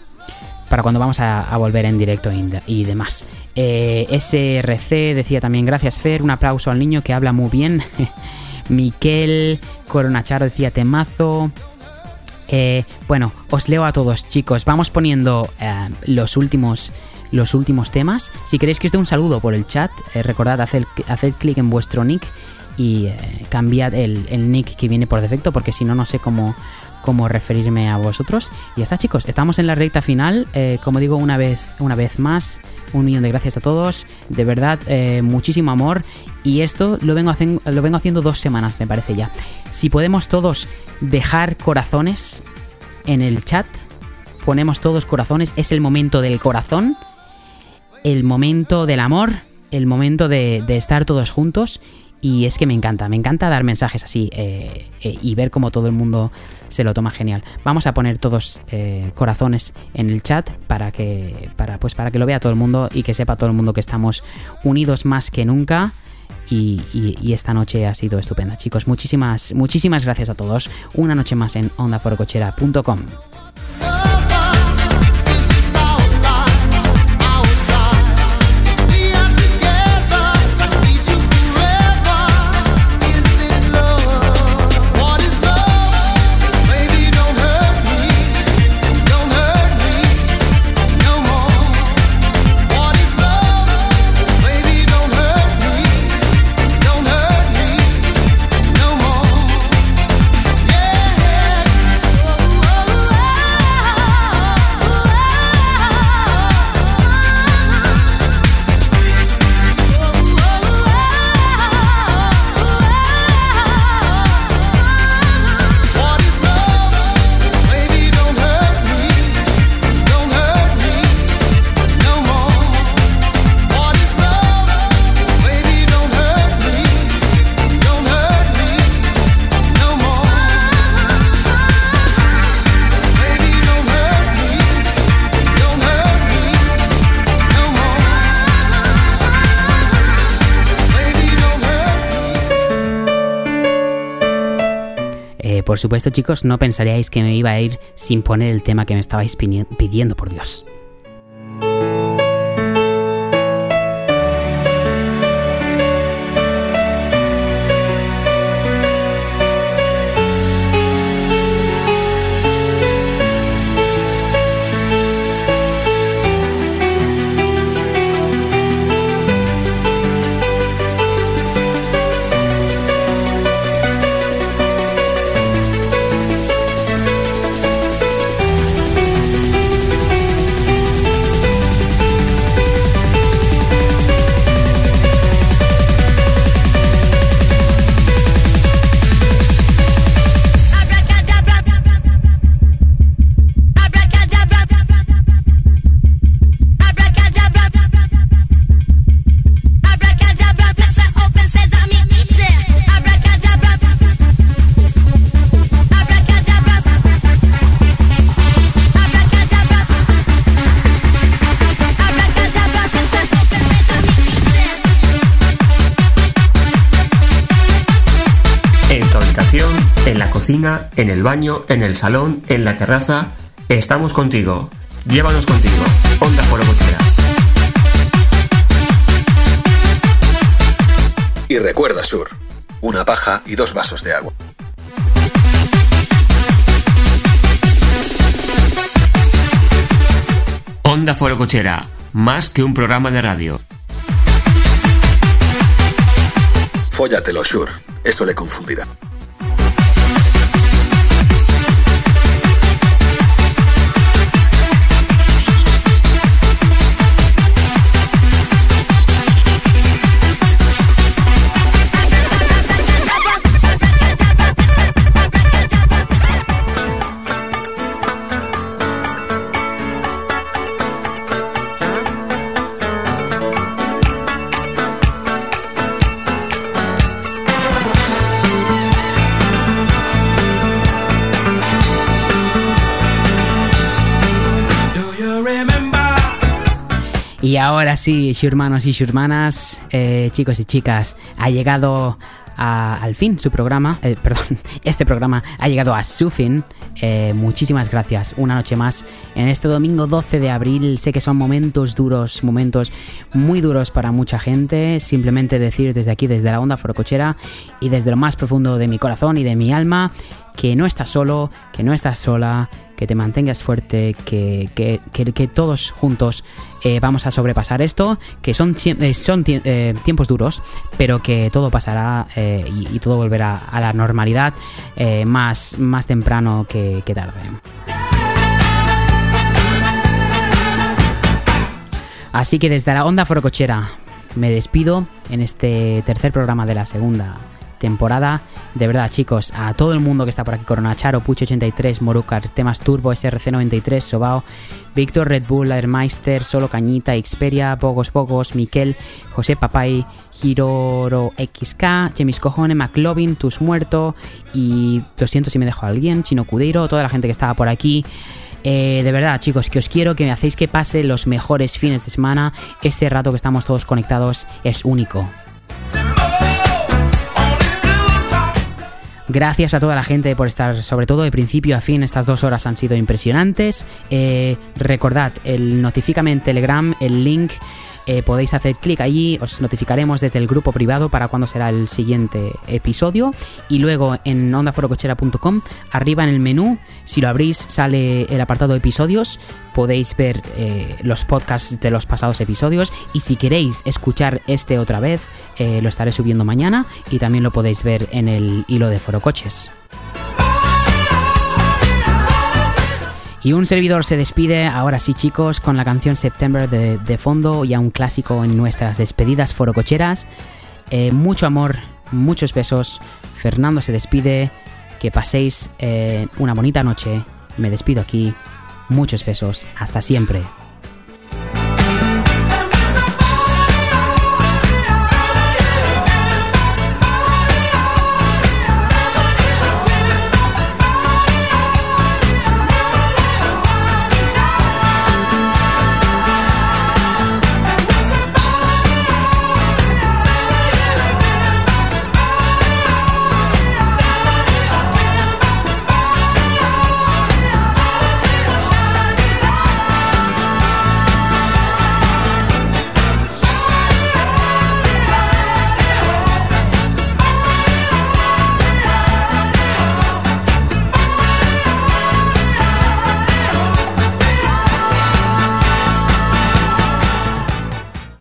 Para cuando vamos a, volver en directo y demás. Eh, SRC decía también, gracias Fer, un aplauso al niño que habla muy bien. Miquel Coronacharo decía temazo. Eh, bueno, os leo a todos, chicos. Vamos poniendo eh, los últimos los últimos temas. Si queréis que os dé un saludo por el chat, eh, recordad hacer, haced clic en vuestro nick y eh, cambiad el, el nick que viene por defecto, porque si no, no sé cómo, cómo referirme a vosotros. Y ya está, chicos, estamos en la recta final. Eh, como digo, una vez, una vez más, un millón de gracias a todos. De verdad, eh, muchísimo amor. Y esto lo vengo, lo vengo haciendo dos semanas, me parece ya. Si podemos todos dejar corazones en el chat, ponemos todos corazones. Es el momento del corazón, el momento del amor, el momento de estar todos juntos. Y es que me encanta, me encanta dar mensajes así eh, eh, y ver cómo todo el mundo se lo toma genial. Vamos a poner todos eh, corazones en el chat para que, para, pues para que lo vea todo el mundo y que sepa todo el mundo que estamos unidos más que nunca. Y, esta noche ha sido estupenda, chicos. Muchísimas, muchísimas gracias a todos. Una noche más en ondaforocochera.com. por supuesto, chicos, no pensaríais que me iba a ir sin poner el tema que me estabais pidiendo, por Dios. Baño, en el salón, en la terraza, estamos contigo. Llévanos contigo. Onda Foro Cochera. Y recuerda, Sur, una paja y dos vasos de agua. Onda Foro Cochera, más que un programa de radio. Fóllatelo, Sur. Eso le confundirá. Ahora sí, hermanos y hermanas, chicos y chicas, ha llegado a- al fin su programa, eh, perdón, este programa ha llegado a su fin. Eh, muchísimas gracias, una noche más en este domingo 12 de abril. Sé que son momentos duros, momentos muy duros para mucha gente. Simplemente decir desde aquí, desde la onda forocochera y desde lo más profundo de mi corazón y de mi alma, que no estás solo, que no estás sola, que te mantengas fuerte, que, que- que- todos juntos eh, vamos a sobrepasar esto, que son, eh, son tie- tiempos duros, pero que todo pasará y, y todo volverá a la normalidad más, más temprano que, que tarde. Así que desde la Onda Forocochera me despido en este tercer programa de la segunda temporada. De verdad, chicos, a todo el mundo que está por aquí, Corona Charo, Pucho83, Morucar, Temas Turbo, SRC93, Sobao, Víctor Red Bull, Ladermeister, Solo Cañita, Xperia, Pocos Pocos, Miquel, José Papay, Hiroro XK, Chemis Cojone, McLovin, Tus Muerto y lo siento si me dejo alguien, Chino Cudeiro, toda la gente que estaba por aquí. Eh, de verdad, chicos, que os quiero, que me hacéis que pase los mejores fines de semana. Este rato que estamos todos conectados es único. Gracias a toda la gente por estar, sobre todo de principio a fin, estas dos horas han sido impresionantes. Eh, recordad, el notifícame en Telegram, el link, eh, podéis hacer clic allí, os notificaremos desde el grupo privado para cuando será el siguiente episodio. Y luego en ondaforocochera.com, arriba en el menú, si lo abrís, sale el apartado episodios. Podéis ver eh, los podcasts de los pasados episodios. Y si queréis escuchar este otra vez, eh, lo estaré subiendo mañana. Y también lo podéis ver en el hilo de Forocoches. Y un servidor se despide, ahora sí chicos, con la canción September de, de fondo, ya un clásico en nuestras despedidas forococheras. Eh, mucho amor, muchos besos. Fernando se despide, que paséis eh, una bonita noche. Me despido aquí. Muchos besos, hasta siempre.